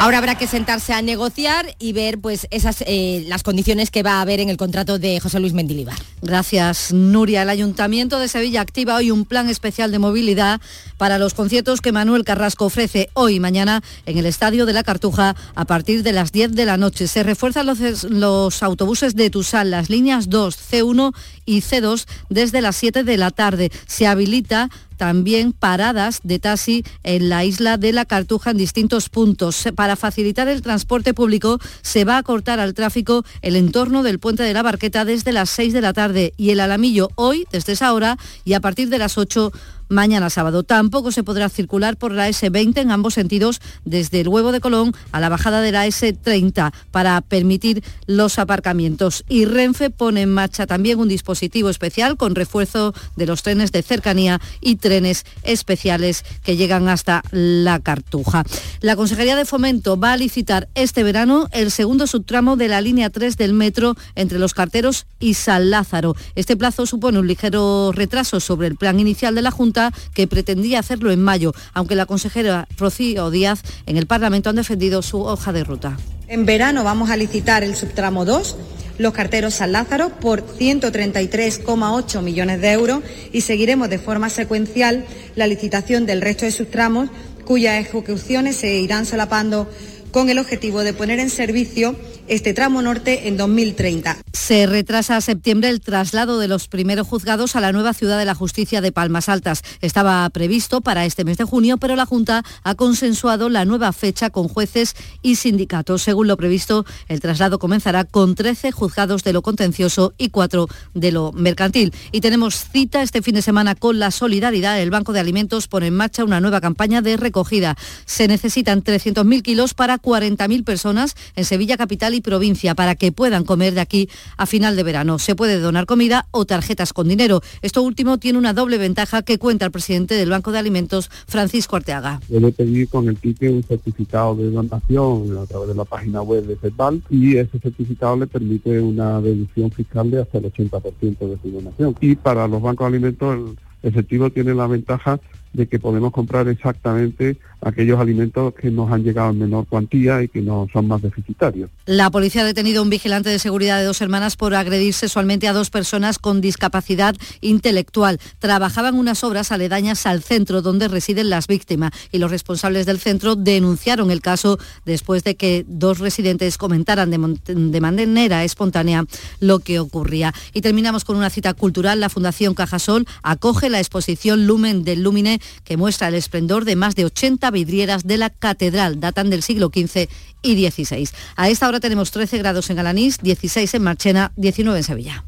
Ahora habrá que sentarse a negociar y ver pues esas eh, las condiciones que va a haber en el contrato de José Luis Mendilibar. Gracias, Nuria. El Ayuntamiento de Sevilla activa hoy un plan especial de movilidad para los conciertos que Manuel Carrasco ofrece hoy y mañana en el Estadio de la Cartuja a partir de las 10 de la noche. Se refuerzan los, los autobuses de Tusal, las líneas 2, C1 y C2 desde las 7 de la tarde. Se habilita también paradas de taxi en la isla de la Cartuja en distintos puntos. Para facilitar el transporte público se va a cortar al tráfico el entorno del puente de la Barqueta desde las 6 de la tarde y el Alamillo hoy desde esa hora y a partir de las 8 mañana sábado. Tampoco se podrá circular por la S20 en ambos sentidos desde el huevo de Colón a la bajada de la S30 para permitir los aparcamientos. Y Renfe pone en marcha también un dispositivo especial con refuerzo de los trenes de cercanía y trenes especiales que llegan hasta la Cartuja. La Consejería de Fomento va a licitar este verano el segundo subtramo de la línea 3 del metro entre los carteros y San Lázaro. Este plazo supone un ligero retraso sobre el plan inicial de la Junta que pretendía hacerlo en mayo, aunque la consejera Rocío Díaz en el Parlamento han defendido su hoja de ruta. En verano vamos a licitar el subtramo 2 los carteros San Lázaro por 133,8 millones de euros y seguiremos de forma secuencial la licitación del resto de sus tramos cuyas ejecuciones se irán solapando con el objetivo de poner en servicio este tramo norte en 2030. Se retrasa a septiembre el traslado de los primeros juzgados a la nueva ciudad de la justicia de Palmas Altas. Estaba previsto para este mes de junio, pero la Junta ha consensuado la nueva fecha con jueces y sindicatos. Según lo previsto, el traslado comenzará con 13 juzgados de lo contencioso y 4 de lo mercantil. Y tenemos cita este fin de semana con la solidaridad. El Banco de Alimentos pone en marcha una nueva campaña de recogida. Se necesitan 300.000 kilos para 40.000 personas en Sevilla Capital provincia para que puedan comer de aquí a final de verano. Se puede donar comida o tarjetas con dinero. Esto último tiene una doble ventaja que cuenta el presidente del Banco de Alimentos, Francisco Arteaga. Debe pedir con el ticket un certificado de donación a través de la página web de CEPAL y ese certificado le permite una deducción fiscal de hasta el 80% de su donación. Y para los bancos de alimentos el efectivo tiene la ventaja de que podemos comprar exactamente aquellos alimentos que nos han llegado en menor cuantía y que no son más deficitarios. La policía ha detenido a un vigilante de seguridad de dos hermanas por agredir sexualmente a dos personas con discapacidad intelectual. Trabajaban unas obras aledañas al centro donde residen las víctimas y los responsables del centro denunciaron el caso después de que dos residentes comentaran de, de manera espontánea lo que ocurría. Y terminamos con una cita cultural. La Fundación Cajasol acoge la exposición Lumen del Lumine que muestra el esplendor de más de 80 vidrieras de la catedral, datan del siglo XV y XVI. A esta hora tenemos 13 grados en Alanís, 16 en Marchena, 19 en Sevilla.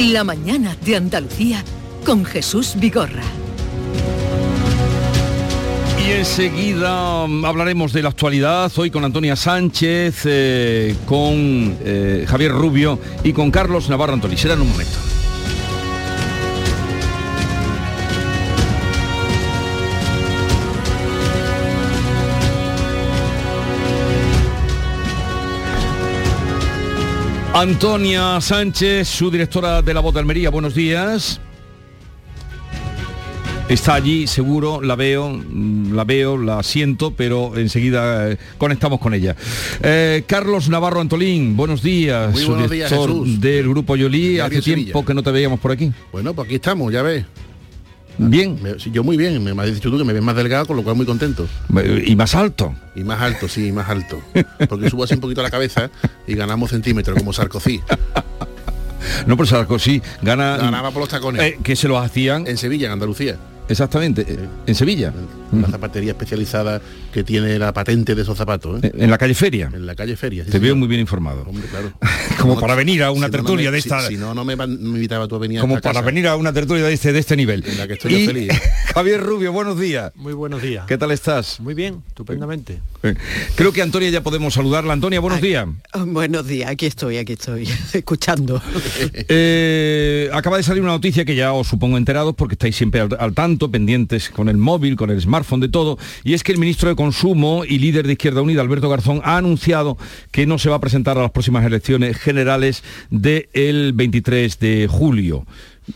La mañana de Andalucía con Jesús Vigorra. Y enseguida mm, hablaremos de la actualidad, hoy con Antonia Sánchez, eh, con eh, Javier Rubio y con Carlos Navarro Antoni. Será un momento. Antonia Sánchez, su directora de la Voz de Almería, buenos días. Está allí, seguro, la veo, mm, la veo, la siento, pero enseguida eh, conectamos con ella. Eh, Carlos Navarro Antolín, buenos días. Muy buenos días, Jesús. del Grupo Yolí. Hace Sevilla. tiempo que no te veíamos por aquí. Bueno, pues aquí estamos, ya ves. Bien. Yo muy bien, me, me has dicho tú que me ves más delgado, con lo cual muy contento. Y más alto. Y más alto, sí, más alto. Porque subo así un poquito la cabeza y ganamos centímetros como Sarkozy. No, pero Sarkozy gana... Ganaba por los tacones. Eh, que se los hacían... En Sevilla, en Andalucía. Exactamente, en Sevilla. Una zapatería especializada que tiene la patente de esos zapatos. ¿eh? En la calle Feria. En la calle Feria. sí, Te veo señor. muy bien informado. Hombre, claro. Como No, para venir a una si no, no tertulia me- de si- esta... Si, no, no me, invitaba tú a venir a como esta para casa. venir a una tertulia de este, de este nivel. En la que estoy yo Y- feliz. Javier Rubio, buenos días. Muy buenos días. ¿Qué tal estás? Muy bien, estupendamente. Creo que Antonia ya podemos saludarla. Antonia, buenos días. Buenos días, aquí estoy, aquí estoy, escuchando. Eh, acaba de salir una noticia que ya os supongo enterados porque estáis siempre al, al tanto, pendientes con el móvil, con el smartphone, de todo, y es que el ministro de Consumo y líder de Izquierda Unida, Alberto Garzón, ha anunciado que no se va a presentar a las próximas elecciones generales del 23 de julio.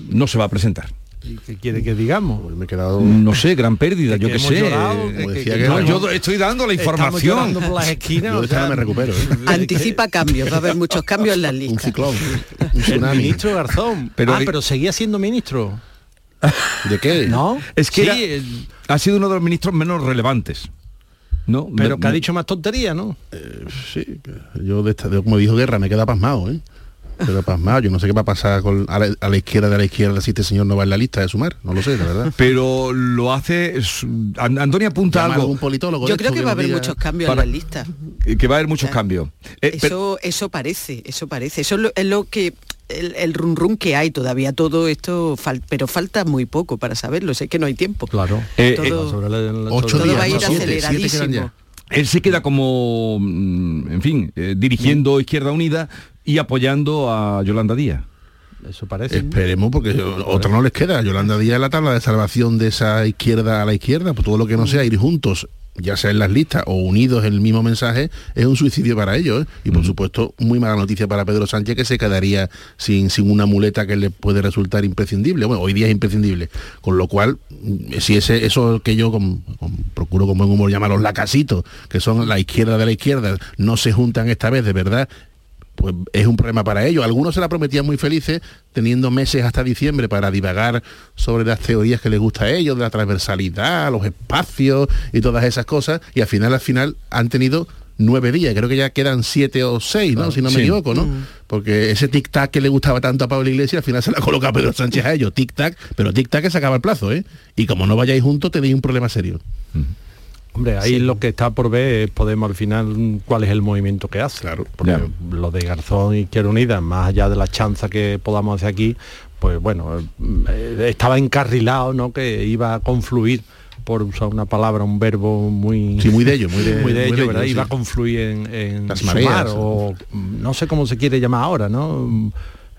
No se va a presentar. ¿Y qué quiere que digamos? Pues me he quedado... No sé, gran pérdida, yo que qué sé. llorado, que- Como que- decía que- que no, no, yo estoy dando la información. llorando por las esquinas. Yo o de esta sea, no me recupero. ¿eh? Anticipa cambios, va a haber muchos cambios en las Un listas. ciclón. Un El tsunami. ministro Garzón. Pero- ah, pero seguía siendo ministro. ¿De qué? ¿No? Es que Sí, era- el- ha sido uno de los ministros menos relevantes. ¿no? pero Me- que ha dicho más tontería, ¿no? Sí, yo de esta, de- como dijo Guerra, me queda pasmado, ¿eh? Pero pasmado, yo no sé qué va a pasar con, a, la, a la izquierda de la izquierda si este señor no va en la lista de sumar, no lo sé, la verdad. pero lo hace Antonio apunta algo algún politólogo Yo creo que va a haber diga- muchos cambios para- en las listas. que va a haber muchos cambios Eh, pero- Eso, eso parece, eso parece. Eso es lo, es lo que el, el run run que hay todavía todo esto, fal- pero falta muy poco para saberlo. Sé que no hay tiempo. Claro. Eh, Todo- Sobre la- la- Ocho Todo días, va a ir siete, aceleradísimo. él se queda como mm, en fin eh, dirigiendo Izquierda Unida y apoyando a Yolanda Díaz Eso parece. Esperemos, porque otra no les queda. Yolanda Díaz es la tabla de salvación de esa izquierda a la izquierda, pues todo lo que no sea ir juntos, ya sea en las listas o unidos en el mismo mensaje, es un suicidio para ellos. ¿eh? Y por supuesto, muy mala noticia para Pedro Sánchez, que se quedaría sin, sin una muleta que le puede resultar imprescindible. Bueno, hoy día es imprescindible. Con lo cual, mm, si ese, eso que yo con- con- procuro con buen humor llamar los lacasitos, que son la izquierda de la izquierda, no se juntan esta vez, de verdad, pues es un problema para ellos. Algunos se la prometían muy felices, teniendo meses hasta diciembre para divagar sobre las teorías que les gusta a ellos, de la transversalidad, los espacios y todas esas cosas, y al final, al final han tenido nueve días, creo que ya quedan siete o seis, ¿no? Si no me Sí. equivoco, ¿no? Porque ese tic-tac que le gustaba tanto a Pablo Iglesias, al final se la coloca Pedro Sánchez a ellos, tic-tac, pero tic-tac que se acaba el plazo, ¿eh? Y como no vayáis juntos, tenéis un problema serio. Hombre, ahí lo que está por ver es Podemos al final mm, cuál es el movimiento que hace. Claro. Porque lo de Garzón y Izquierda Unida, más allá de la chanza que podamos hacer aquí, pues bueno, eh, estaba encarrilado, ¿no? Que iba a confluir, por usar una palabra, un verbo muy Sí, muy de ello, muy de, muy de ello, ¿verdad? sí. Iba a confluir en, en Las sumar, mareas. o mm, no sé cómo se quiere llamar ahora, ¿no?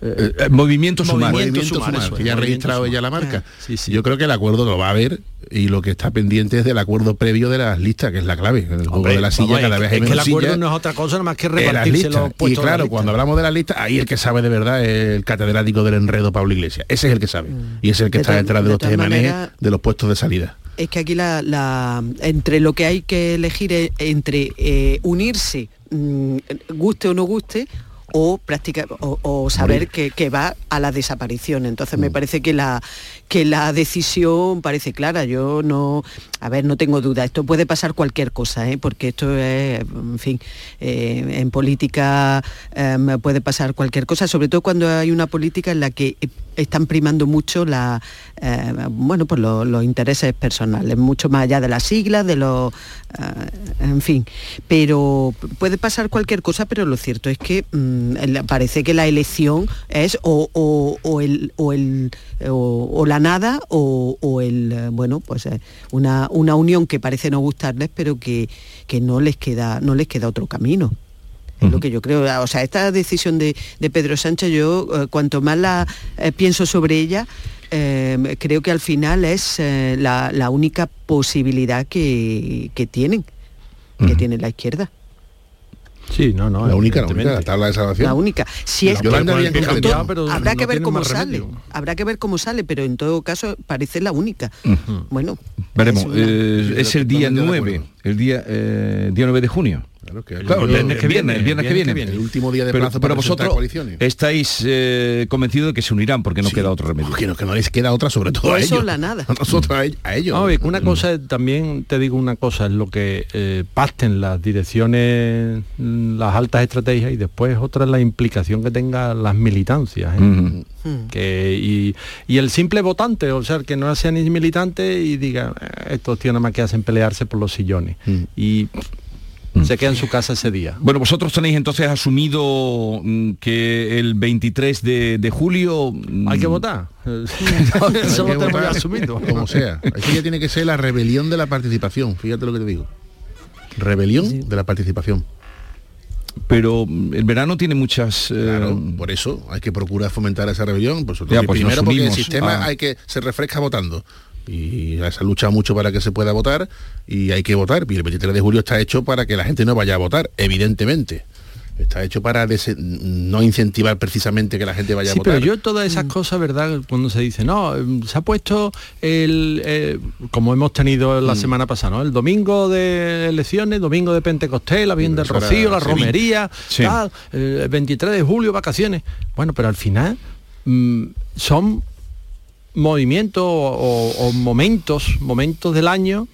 Mm, Eh, eh, movimiento Sumar. Movimiento Movimiento Sumar, Sumar, que ya ha registrado Sumar. ella la marca. Sí, sí. Yo creo que el acuerdo lo va a haber y lo que está pendiente es del acuerdo previo de las listas, que es la clave. El juego Hombre, de la silla vamos, cada es vez que- hay es que el acuerdo no es otra cosa nada más que repartirse listas. los Y puestos la claro, cuando hablamos de las listas, ahí el que sabe de verdad es el catedrático del enredo Pablo Iglesias. Ese es el que sabe. Y es el que De está detrás de de los tejemanejes de los puestos de salida. Es que aquí la, la- entre lo que hay que elegir es entre eh, unirse, mm, guste o no guste, o practicar o, o saber que, que va a la desaparición. Entonces Mm. me parece que la que la decisión parece clara. Yo no, a ver, no tengo duda. Esto puede pasar cualquier cosa, ¿eh? porque esto es, en fin, eh, en política em, puede pasar cualquier cosa, sobre todo cuando hay una política en la que están primando mucho la, eh, bueno, pues lo- los intereses personales, mucho más allá de las siglas, de los, eh, en fin. Pero puede pasar cualquier cosa, pero lo cierto es que mm, parece que la elección es o, o- o el, o, el, o- o la nada o, el, eh, bueno, pues eh, una, una unión que parece no gustarles, pero que, que no les queda, no les queda otro camino. Es lo que yo creo. O sea, esta decisión de, de Pedro Sánchez, yo eh, cuanto más la eh, pienso sobre ella, eh, creo que al final es eh, la, la única posibilidad que, que tienen, que tiene la izquierda. Sí, no, no. La única, la única, la tabla de salvación. La única. Si es Yolanda calentado. todo- pero habrá no que ver cómo sale. remedio. Habrá que ver cómo sale, pero en todo caso parece la única. Bueno, Veremos, es una- eh, es el día totalmente de 9, acuerdo. el día, eh, día 9 de junio. Claro, que Claro, el viernes que viene, el viernes que viene. El último día de Pero, plazo pero para vosotros coaliciones. estáis eh, convencidos de que se unirán porque no queda otro remedio. Que no, que no les queda otra, sobre todo a eso ellos. la nada. A nosotros, a ellos. una cosa también te digo una cosa, es lo que eh, pacten las direcciones, mm, las altas estrategias y después otra es la implicación que tengan las militancias. ¿eh? Que, y, y el simple votante, o sea, que no sea ni militante y diga, "Eh, estos tíos nada más que hacen pelearse por los sillones. Y se queda en su casa ese día. Bueno, vosotros tenéis entonces asumido mm, que el 23 de, de julio... mm, Hay que votar. Eso Hay que votar asumido. Como sea. Aquí ya tiene que ser la rebelión de la participación. Fíjate lo que te digo. Rebelión de la participación. Pero mm, el verano tiene muchas... eh, por eso hay que procurar fomentar esa rebelión. Por Ya, pues primero porque el sistema a- hay que se refresca votando. Y se ha luchado mucho para que se pueda votar y hay que votar. Y el 23 de julio está hecho para que la gente no vaya a votar, evidentemente. Está hecho para no incentivar precisamente que la gente vaya Sí, a votar. pero yo todas esas cosas, ¿verdad? Cuando se dice, no, eh, se ha puesto el, eh, como hemos tenido la semana pasada, ¿no? El domingo de elecciones, domingo de Pentecostés, la Virgen del Rocío, la Sevilla. romería, Sí. tal, el 23 de julio, vacaciones. Bueno, pero al final mm, son movimientos o, o momentos, momentos del año,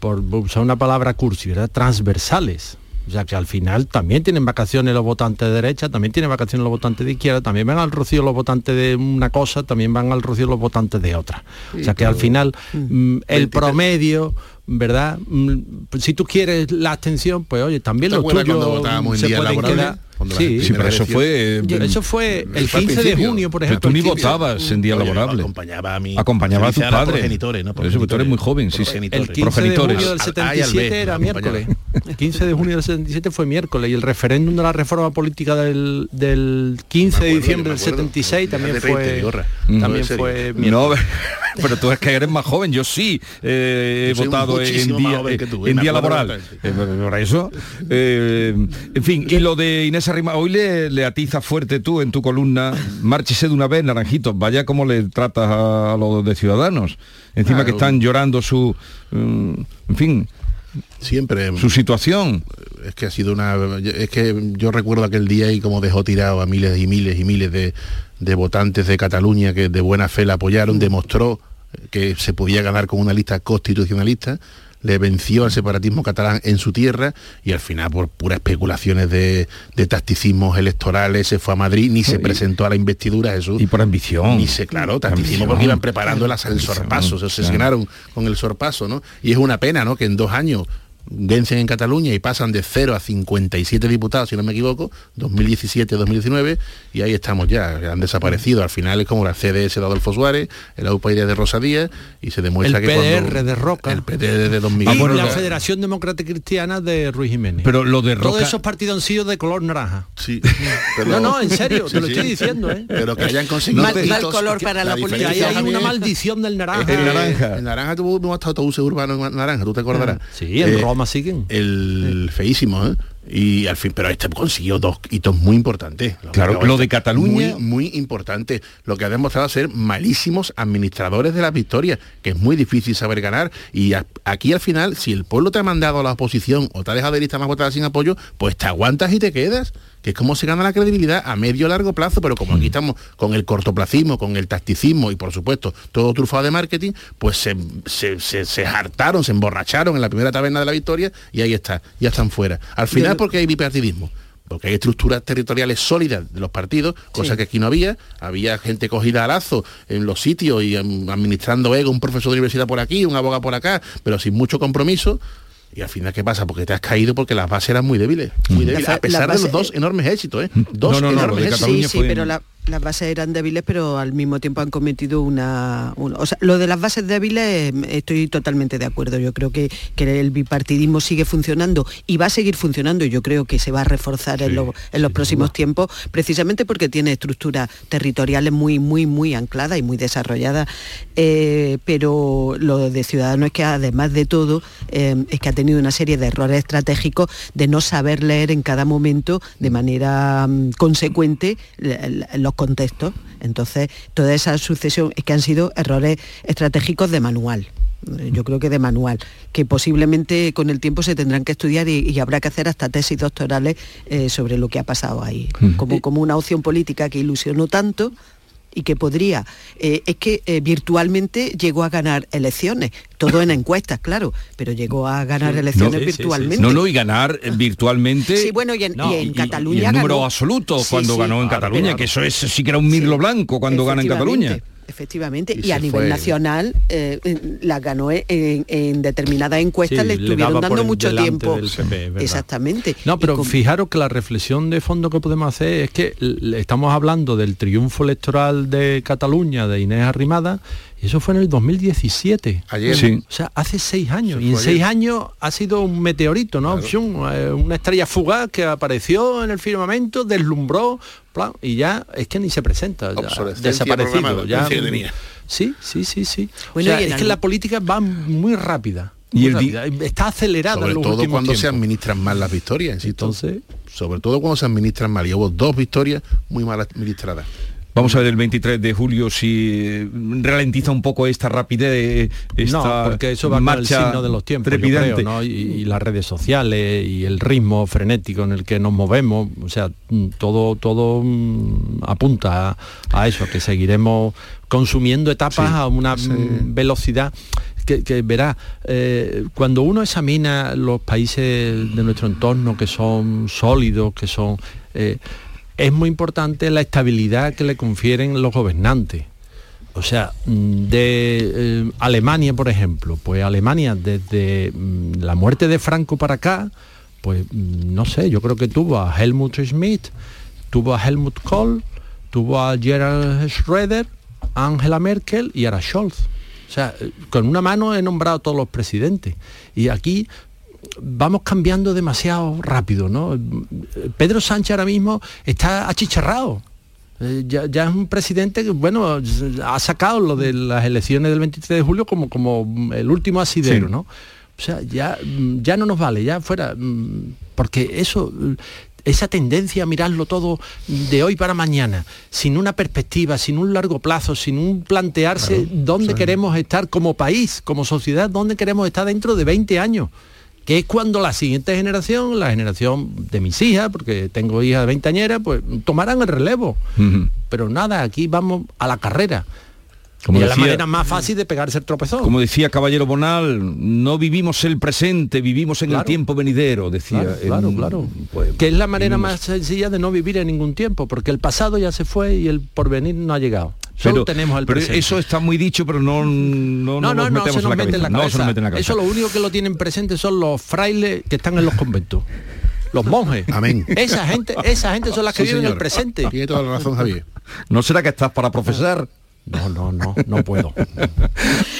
por usar una palabra cursi, ¿verdad? Transversales. O sea que al final también tienen vacaciones los votantes de derecha, también tienen vacaciones los votantes de izquierda, también van al rocío los votantes de una cosa, también van al rocío los votantes de otra. o sea que al final mm, el promedio, ¿verdad? Mm, si tú quieres la abstención, pues oye, también ¿Te los tuyos se pueden quedar. Cuando Sí, Sí, pero eso elección- fue... Yo- mm, eso fue el fue al 15 de junio, por pero ejemplo. tú ni votabas en día Oye, laborable. Acompañaba a mi Acompañaba a tus padres. progenitores, ¿no? Eso, porque tú eres muy joven, sí, sí. Progenitores. El 15 Progenitores. de junio del Al- al A y al 77 B, era miércoles. El 15 de junio del 77 fue miércoles y el referéndum de la reforma política del, del 15 de acuerdo, diciembre yo me del acuerdo. 76 también reírte, fue también No, fue No, miércoles. pero tú es que eres más joven, yo sí eh, he Yo votado en día, que tú, en me día laboral. Eh, por eso. eh, en fin, y lo de Inés Arrima, hoy le, le atiza fuerte tú en tu columna, márchese de una vez, Naranjito, vaya como le tratas a, los de Ciudadanos. Encima que están llorando su, mm, en fin, Siempre su situación. es que ha sido una es que yo recuerdo aquel día y como dejó tirado a miles y miles y miles de, de votantes de Cataluña que de buena fe la apoyaron demostró que se podía ganar con una lista constitucionalista le venció al separatismo catalán en su tierra y al final por puras especulaciones de, de tacticismos electorales se fue a Madrid ni se presentó a la investidura Jesús Y por ambición. ni se, claro, Ambición. porque iban preparando el, el Ambición, sorpaso, se claro. obsesionaron con el sorpaso, ¿no? Y es una pena, ¿no? Que en dos años vencen en Cataluña y pasan de 0 a 57 diputados, si no me equivoco, 2017-2019, y ahí estamos ya, han desaparecido. Al final es como la CDS de Adolfo Suárez, el UPyD de Rosa Díaz, y se demuestra el que PDR cuando- de Roca. El PDR de Don Miguel. y la. Federación Democrática Cristiana de Ruiz Jiménez. Pero lo de Todos Roca- esos partidos han sido de color naranja. Sí. no, no, en serio, te lo Sí, estoy sí. diciendo, ¿eh? Pero que hayan conseguido Mal- color para la política. Ahí hay una maldición del naranja. Eh, El naranja. En naranja tuvo hasta autobuses urbanos en naranja, tú te acordarás. Sí, en Roma siguen. El feísimo, ¿eh? Y al fin, pero este consiguió dos hitos muy importantes. Claro, que lo de Cataluña- Muy, muy importante. Lo que ha demostrado ser malísimos administradores de las victorias, que es muy difícil saber ganar. Y a- aquí al final, si el pueblo te ha mandado a la oposición o te ha dejado de lista más votada sin apoyo, pues te aguantas y te quedas. Que es como se gana la credibilidad a medio o largo plazo, pero como aquí estamos con el cortoplacismo, con el tacticismo y por supuesto todo trufado de marketing, pues se, se, se- se hartaron, se emborracharon en la primera taberna de la victoria y ahí está, ya están fuera. Al final, porque hay bipartidismo? Porque hay estructuras territoriales sólidas de los partidos, cosa Sí. que aquí no había. Había gente cogida a lazo en los sitios y em, administrando ego, un profesor de universidad por aquí, un abogado por acá, pero sin mucho compromiso. Y al final, ¿qué pasa? Porque te has caído porque las bases eran muy débiles. Muy La débiles, a pesar la de los dos enormes éxitos, ¿eh? Dos enormes éxitos. Sí, sí, pero la- las bases eran débiles, pero al mismo tiempo han cometido una... una- o sea, lo de las bases débiles eh, estoy totalmente de acuerdo. Yo creo que, que el bipartidismo sigue funcionando y va a seguir funcionando yo creo que se va a reforzar en, lo- en los próximos tiempos, precisamente porque tiene estructuras territoriales muy, muy, muy ancladas y muy desarrolladas. Eh, pero lo de Ciudadanos es que además de todo, eh, es que ha tenido una serie de errores estratégicos de no saber leer en cada momento de manera mm, consecuente los contextos. Entonces, toda esa sucesión es que han sido errores estratégicos de manual. Eh, Yo creo que de manual, que posiblemente con el tiempo se tendrán que estudiar y, y habrá que hacer hasta tesis doctorales eh, sobre lo que ha pasado ahí, como, como una opción política que ilusionó tanto y que podría, eh, es que eh, virtualmente llegó a ganar elecciones, todo en encuestas, claro, pero llegó a ganar elecciones virtualmente. No, no, y ganar eh, virtualmente. Sí, bueno, y en, y en Cataluña y el número ganó. absoluto Sí, cuando sí. ganó en Claro, Cataluña, que eso es sí que era un mirlo blanco cuando gana en Cataluña. Efectivamente, Y y, a nivel fue. nacional eh, la ganó en, en determinadas encuestas, Sí, le estuvieron dando mucho tiempo. PP. Exactamente. No, pero con- fijaros que la reflexión de fondo que podemos hacer es que estamos hablando del triunfo electoral de Cataluña de Inés Arrimada y eso fue en el 2017. Ayer. Sí. O sea, hace seis años. Y en seis ayer. años ha sido un meteorito, ¿no? Eh, Una estrella fugaz que apareció en el firmamento, deslumbró, plan, y ya es que ni se presenta. ya, desaparecido. Ya, sí, sí, sí, sí. Bueno, o sea, y en es que la política va muy rápida. Y el rápida, Está acelerada en Sobre los todo cuando se administran mal las victorias, insisto. Entonces, Sobre todo cuando se administran mal. Y hubo dos victorias muy mal administradas. Vamos a ver el 23 de julio si eh, ralentiza un poco esta rapidez, esta no, porque eso va con el marcha signo de los tiempos, creo, ¿no? y, y las redes sociales y el ritmo frenético en el que nos movemos, o sea, todo todo mm, apunta a, a eso, que seguiremos consumiendo etapas Sí, a una mm, velocidad que, que verá, eh, cuando uno examina los países de nuestro entorno que son sólidos, que son... eh, es muy importante la estabilidad que le confieren los gobernantes. O sea, mm, de eh, Alemania, por ejemplo, pues Alemania desde mm, la muerte de Franco para acá, pues mm, no sé, yo creo que tuvo a Helmut Schmidt, tuvo a Helmut Kohl, tuvo a Gerhard Schröder, Angela Merkel y ahora Scholz. O sea, eh, con una mano he nombrado a todos los presidentes. Y aquí vamos cambiando demasiado rápido, ¿no? Pedro Sánchez ahora mismo está achicharrado. Eh, Ya, ya es un presidente que, bueno, ha sacado lo de las elecciones del 23 de julio como, como el último asidero, Sí. ¿no? O sea, ya, mm, ya no nos vale, ya fuera, mm, porque eso, mm, esa tendencia a mirarlo todo de hoy para mañana, sin una perspectiva, sin un largo plazo, sin un plantearse dónde queremos estar como país, como sociedad, dónde queremos estar dentro de 20 años que es cuando la siguiente generación, la generación de mis hijas, porque tengo hijas de veinteañeras, pues tomarán el relevo. Pero nada, aquí vamos a la carrera. Como y es la decía- manera más fácil de pegarse el tropezón. Como decía Caballero Bonal, no vivimos el presente, vivimos en el tiempo venidero, decía. Claro, en claro, que es la manera Vivimos- más sencilla de no vivir en ningún tiempo, porque el pasado ya se fue y el porvenir no ha llegado. Solo Pero- tenemos el pero presente. eso está muy dicho, pero no no, no, no, no, se nos en mete en la cabeza. No cabeza. se nos mete en la cabeza. Eso lo único que lo tienen presente son los frailes que están en los conventos. Los monjes. Amén. Esa gente, esa gente son las que Sí, viven el señor. presente. Tiene toda la razón, Javier. ¿No será que estás para profesar? No, no, no, no puedo.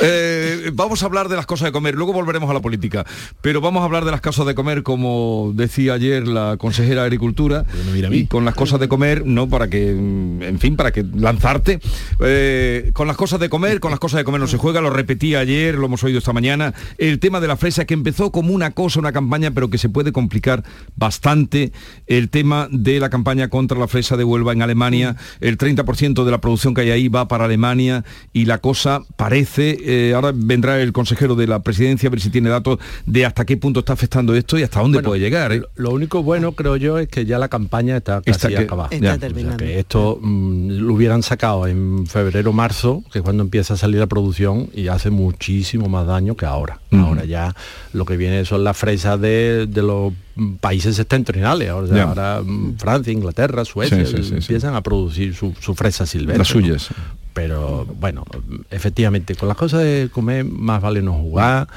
Eh, vamos a hablar de las cosas de comer, luego volveremos a la política, pero vamos a hablar de las cosas de comer, como decía ayer la consejera de Agricultura, mira y con las cosas de comer, no para que, en fin, para que lanzarte, Eh, con las cosas de comer, con las cosas de comer no se juega, lo repetí ayer, lo hemos oído esta mañana, el tema de la fresa que empezó como una cosa, una campaña, pero que se puede complicar bastante, el tema de la campaña contra la fresa de Huelva en Alemania, el 30% de la producción que hay ahí va para Alemania y la cosa parece, eh, ahora vendrá el consejero de la presidencia a ver si tiene datos de hasta qué punto está afectando esto y hasta dónde puede llegar. ¿eh? Lo único bueno, creo yo, es que ya la campaña está casi Está que- acabada. Está Ya. O sea, que esto mm, lo hubieran sacado en febrero marzo, que es cuando empieza a salir la producción, y hace muchísimo más daño que ahora. Ahora ya lo que viene son las fresas de, de los países septentrionales. Ahora, Ya. ahora, mm, Francia, Inglaterra, Suecia, Sí, sí, sí, sí. empiezan a producir su, su fresa silvestre. Las ¿no? Pero bueno, efectivamente, con las cosas de comer más vale no jugar.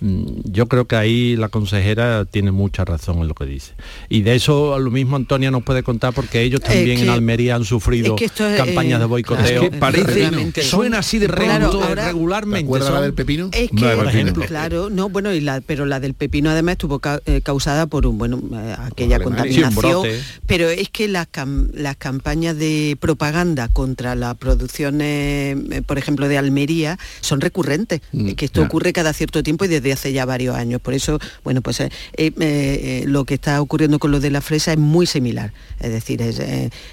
Mm, Yo creo que ahí la consejera tiene mucha razón en lo que dice. Y de eso lo mismo Antonia nos puede contar porque ellos también que- en Almería han sufrido es que esto es, campañas eh, de boicoteo. Es que parece, suena así de Claro, pronto. ahora- regularmente. ¿Te acuerdas la del pepino? Es que, No, por ejemplo, claro, no, bueno, y la, pero la del pepino además estuvo ca- eh, causada por un, bueno, eh, aquella contaminación. pero es que las, cam- las campañas de propaganda contra las producciones, eh, por ejemplo, de Almería, son recurrentes. Mm, Es que esto ya. ocurre cada cierto tiempo y desde hace ya varios años. Por eso, bueno, pues eh, eh, eh, lo que está ocurriendo con lo de la fresa es muy similar. Es decir, es,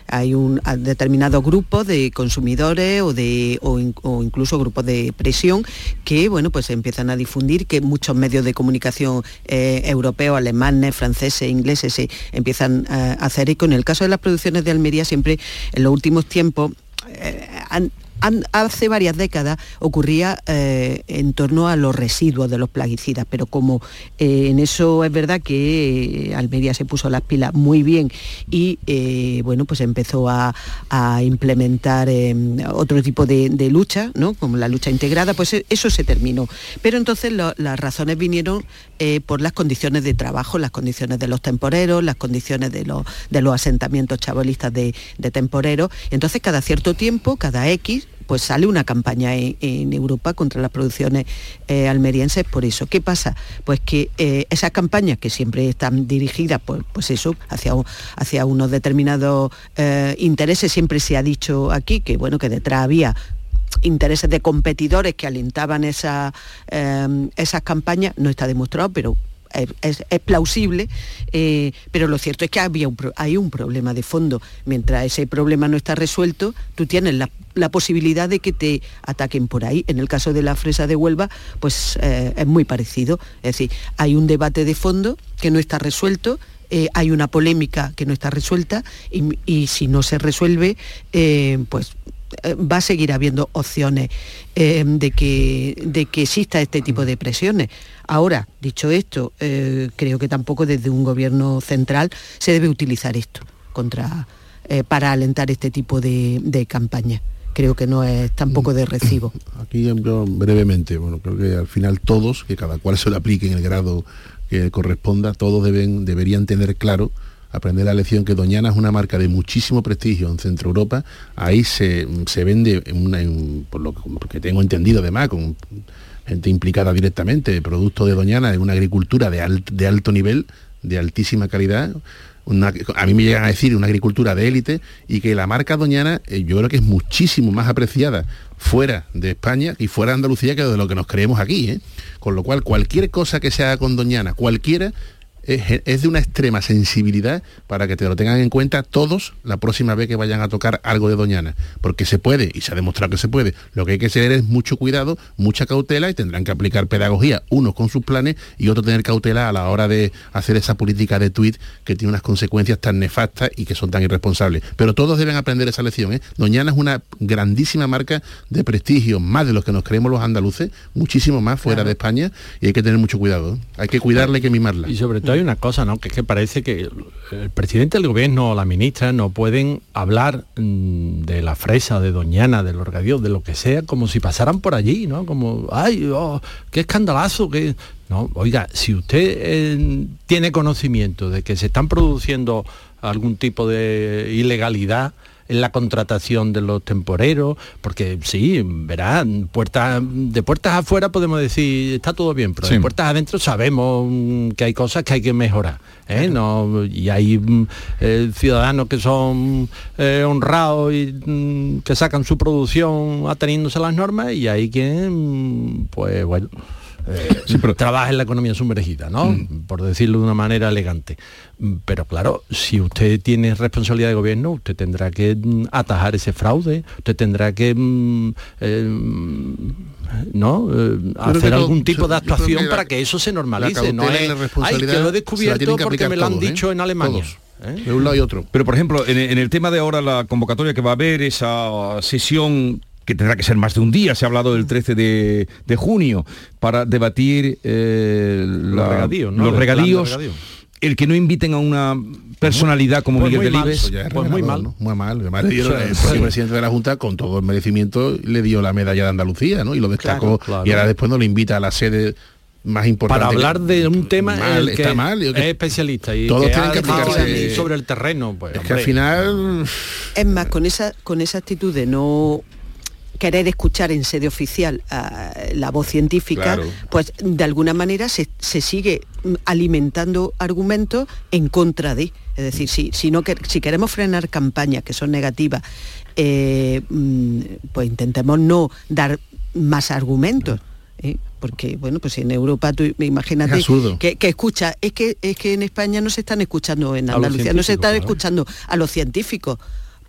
hay un a determinados grupos de consumidores o de o, in- o incluso grupos de presión que bueno pues empiezan a difundir que muchos medios de comunicación europeos, alemanes, franceses, ingleses se empiezan a hacer eco. En el caso de las producciones de Almería siempre en los últimos tiempos han- hace varias décadas ocurría eh, en torno a los residuos de los plaguicidas, pero como eh, en eso es verdad que eh, Almería se puso las pilas muy bien y eh, bueno pues empezó a, implementar eh, otro tipo de, lucha, ¿no? como la lucha integrada, pues eh, eso se terminó. Pero entonces las razones vinieron por las condiciones de trabajo, las condiciones de los temporeros, las condiciones de los, de los asentamientos chabolistas de, de temporeros. Entonces cada cierto tiempo, cada X, pues sale una campaña en, Europa contra las producciones eh, almerienses por eso. ¿Qué pasa? Pues que eh, esas campañas que siempre están dirigidas, pues, pues eso, hacia, hacia unos determinados eh, intereses, siempre se ha dicho aquí que bueno, que detrás había intereses de competidores que alentaban esa, esas campañas, no está demostrado, pero es, plausible, eh, pero lo cierto es que había hay un problema de fondo. Mientras ese problema no está resuelto, tú tienes la, la posibilidad de que te ataquen por ahí. En el caso de la fresa de Huelva, pues eh, es muy parecido. Es decir, hay un debate de fondo que no está resuelto, eh, hay una polémica que no está resuelta y, y si no se resuelve, pues va a seguir habiendo opciones eh, de, que, de que exista este tipo de presiones. Ahora, dicho esto, eh, creo que tampoco desde un gobierno central se debe utilizar esto contra, eh, para alentar este tipo de, de campaña. Creo que no es tampoco de recibo. Aquí yo brevemente, bueno, creo que al final todos, que cada cual se lo aplique en el grado que corresponda, todos deben, deberían tener claro, aprender la lección que Doñana es una marca de muchísimo prestigio en Centro Europa. Ahí se, se vende, por lo que tengo entendido además, con gente implicada directamente, producto de Doñana en una agricultura de, de alto nivel, de altísima calidad. una- a mí me llegan a decir una agricultura de élite y que la marca Doñana eh, yo creo que es muchísimo más apreciada fuera de España y fuera de Andalucía que de lo que nos creemos aquí. ¿eh? Con lo cual, cualquier cosa que se haga con Doñana, cualquiera, es, es de una extrema sensibilidad para que te lo tengan en cuenta todos la próxima vez que vayan a tocar algo de Doñana. Porque se puede, y se ha demostrado que se puede. Lo que hay que tener es mucho cuidado, mucha cautela y tendrán que aplicar pedagogía, unos con sus planes y otros tener cautela a la hora de hacer esa política de tweet que tiene unas consecuencias tan nefastas y que son tan irresponsables. Pero todos deben aprender esa lección. ¿eh? Doñana es una grandísima marca de prestigio, más de los que nos creemos los andaluces, muchísimo más fuera de España, y hay que tener mucho cuidado. ¿eh? Hay que cuidarla y que mimarla. Y sobre todo hay una cosa, ¿no? Que es que parece que el presidente del gobierno o la ministra no pueden hablar mm, de la fresa, de Doñana, de los regadíos, de lo que sea, como si pasaran por allí, ¿no? Como, ay, oh, qué escandalazo, que. No, oiga, si usted eh, tiene conocimiento de que se están produciendo algún tipo de ilegalidad, en la contratación de los temporeros, porque sí, verá, puertas, de puertas afuera podemos decir está todo bien, pero Sí. de puertas adentro sabemos mm, que hay cosas que hay que mejorar. ¿eh? No, y hay mm, eh, ciudadanos que son eh, honrados y mm, que sacan su producción ateniéndose a las normas y hay quien, pues bueno, eh, trabaja en la economía sumergida, ¿no? Por decirlo de una manera elegante. Mm, Pero claro, si usted tiene responsabilidad de gobierno, usted tendrá que mm, atajar ese fraude, usted tendrá que mm, eh, mm, no Eh, que hacer todo- algún tipo de actuación que la- para que eso se normalice. no es, "Ay, responsabilidad que lo he descubierto porque me lo han todos, dicho en Alemania. Todos. ¿eh? De un lado y otro. Pero por ejemplo, en, en el tema de ahora la convocatoria que va a haber, esa sesión que tendrá que ser más de un día, se ha hablado del 13 de, de junio, para debatir eh, la- regadíos, ¿no? los regadíos. regadío. El que no inviten a una personalidad como pues Miguel Delibes. Pues muy mal. ¿no? Muy mal. Además, le dieron- Eso el sí. presidente de la Junta, con todo el merecimiento, le dio la medalla de Andalucía, ¿no? Y lo destacó. Claro, claro. Y ahora después no le invita a la sede más importante. Para hablar de un tema en Mal, el que está mal. yo es que- especialista y Todos que tienen que aplicarse- sobre el terreno. Pues, Es que al final... Es más, con esa, con esa actitud de no querer escuchar en sede oficial ah, la voz científica, Claro. pues de alguna manera se, se sigue mm, alimentando argumentos en contra de. Es decir, si, si, no, si queremos frenar campañas que son negativas, eh, mm, pues intentemos no dar más argumentos. ¿eh? Porque, bueno, pues en Europa tú imagínate que, que escucha, es que, es que en España no se están escuchando, en Andalucía no se están claro. escuchando a los científicos.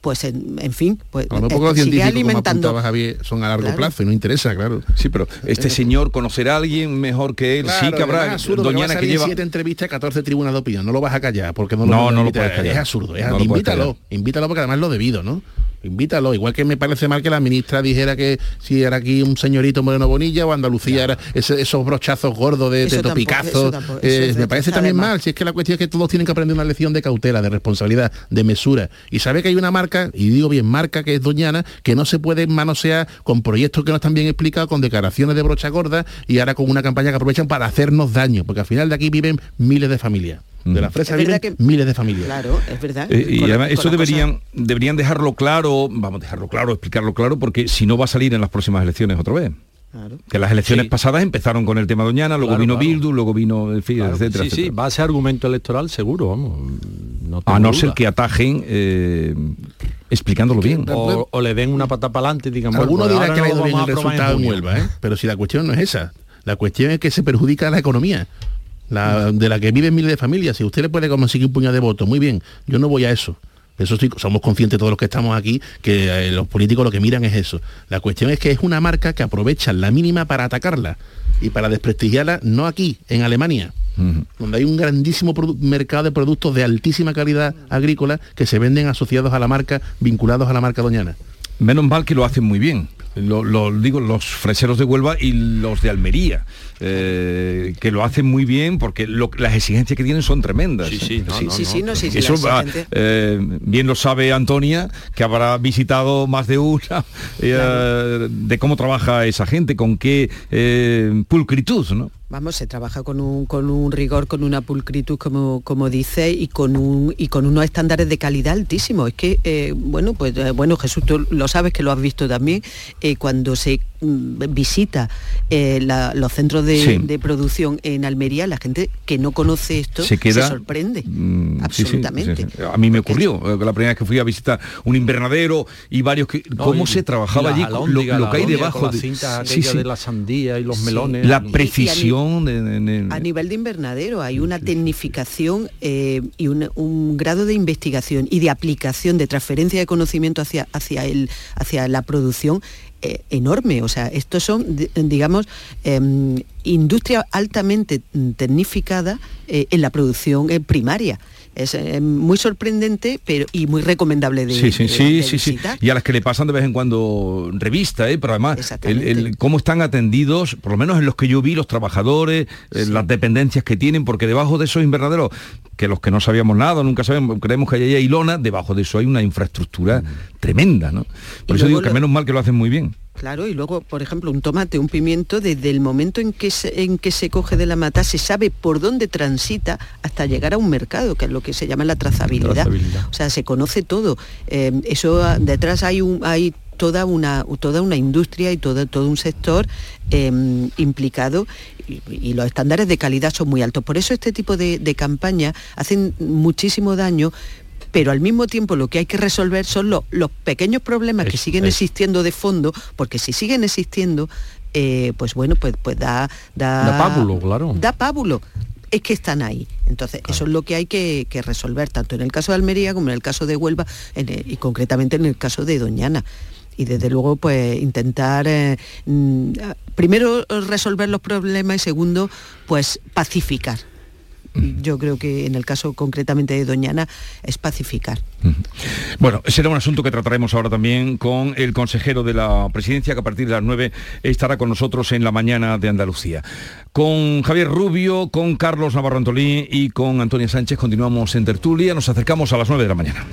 Pues en, en fin, pues A lo eh, mejor los sigue científicos, como alimentando. apuntaba Javier, son a largo Claro. plazo y no interesa, claro. Sí, pero este señor conocerá a alguien mejor que él. sí que habrá es absurdo, porque va a Doñana que salir lleva. siete entrevistas, 14 tribunas de opinión. No lo vas a callar porque no lo, No, no lo puedes callar. Es absurdo. es- No invítalo, invítalo porque además lo debido, ¿no? Invítalo, igual que me parece mal que la ministra dijera que si era aquí un señorito Moreno Bonilla o Andalucía era ese- esos brochazos gordos de, de eso Eh, me parece también más. mal, si es que la cuestión es que todos tienen que aprender una lección de cautela, de responsabilidad, de mesura. Y sabe que hay una marca, y digo bien marca, que es Doñana, que no se puede manosear con proyectos que no están bien explicados, con declaraciones de brocha gorda y ahora con una campaña que aprovechan para hacernos daño, porque al final de aquí viven miles de familias. De la fresa viven que- miles de familias. Claro, es verdad. Eh, y además con eso cosa- deberían deberían dejarlo claro, vamos, dejarlo claro, explicarlo claro, porque si no va a salir en las próximas elecciones otra vez. Que las elecciones Sí. pasadas empezaron con el tema Doñana, luego Claro, vino claro. Bildu, luego vino el Claro, etcétera, sí, sí, va a ser argumento electoral seguro, vamos. No A no duda. ser que atajen eh, explicándolo bien. o, o le den una pata para adelante bueno, Alguno dirá que ha ido bien el a resultado en. Huelva, ¿eh? pero si la cuestión no es esa. La cuestión es que se perjudica a la economía. La, de la que viven miles de familias. Si usted le puede conseguir un puñado de votos, muy bien, yo no voy a eso. Eso sí, somos conscientes todos los que estamos aquí, que eh, los políticos lo que miran es eso. La cuestión es que es una marca que aprovechan la mínima para atacarla y para desprestigiarla, no aquí, en Alemania, donde hay un grandísimo mercado de productos de altísima calidad agrícola que se venden asociados a la marca, vinculados a la marca Doñana. Menos mal que lo hacen muy bien. Lo, lo digo los freseros de Huelva y los de Almería, eh, que lo hacen muy bien porque lo- las exigencias que tienen son tremendas. Sí, sí, no, Sí, no, sí, no, sí, no, sí, sí, Eso va, eh, bien lo sabe Antonia, que habrá visitado más de una, eh, de cómo trabaja esa gente, con qué eh, pulcritud, ¿no? Vamos, se trabaja con un, con un rigor, con una pulcritud, como, como dice, y con, un, y con unos estándares de calidad altísimos. Es que, eh, bueno, pues eh, bueno, Jesús, tú lo sabes que lo has visto también, eh, cuando se mm, visita eh, la- los centros de, Sí. de producción en Almería, la gente que no conoce esto se queda sorprende. Mm, sí, sí, absolutamente. sí, sí. A mí me ocurrió la primera vez que fui a visitar un invernadero y varios que No, cómo y- se trabajaba allí las lo, que hay debajo con de, aquellas sí. de la sandía y los Sí. melones la Y- de, de- de- A nivel de invernadero hay una tecnificación eh, y un, un grado de investigación y de aplicación, de transferencia de conocimiento hacia, hacia, el, hacia la producción eh, enorme. O sea, estos son, di- digamos, em, industria altamente mm, tecnificada eh, en la producción eh, primaria. Es muy sorprendente pero y muy recomendable de, Sí, sí, de- sí, de sí, sí. Y a las que le pasan de vez en cuando revista, ¿eh? pero además el, el- cómo están atendidos, por lo menos en los que yo vi, los trabajadores, las dependencias que tienen, porque debajo de esos invernaderos, que los que no sabíamos nada, nunca sabemos, creemos que hay ahí lona, debajo de eso hay una infraestructura tremenda, ¿no? Por Y eso digo que lo- menos mal que lo hacen muy bien. Claro, y luego, por ejemplo, un tomate, un pimiento, desde el momento en que se, en que se coge de la mata, se sabe por dónde transita hasta llegar a un mercado, que es lo que se llama la trazabilidad. Trazabilidad. O sea, se conoce todo. Eh, eso ah, detrás hay un hay toda una toda una industria y todo, todo un sector eh, implicado y, y los estándares de calidad son muy altos. Por eso este tipo de, de campañas hacen muchísimo daño. Pero al mismo tiempo lo que hay que resolver son los, los pequeños problemas que siguen existiendo de fondo, porque si siguen existiendo, eh, pues bueno, pues, pues da, da... Da pábulo, claro. Da pábulo. Es que están ahí. Entonces, eso es lo que hay que, que resolver, tanto en el caso de Almería como en el caso de Huelva en el- y concretamente en el caso de Doñana. Y desde luego, pues intentar eh, mm, primero resolver los problemas y segundo, pues pacificar. Yo creo que en el caso concretamente de Doñana es pacificar. Bueno, será un asunto que trataremos ahora también con el consejero de la presidencia, que a partir de las 9 estará con nosotros en la mañana de Andalucía. Con Javier Rubio, con Carlos Navarro Antolín y con Antonia Sánchez continuamos en tertulia. Nos acercamos a las 9 de la mañana.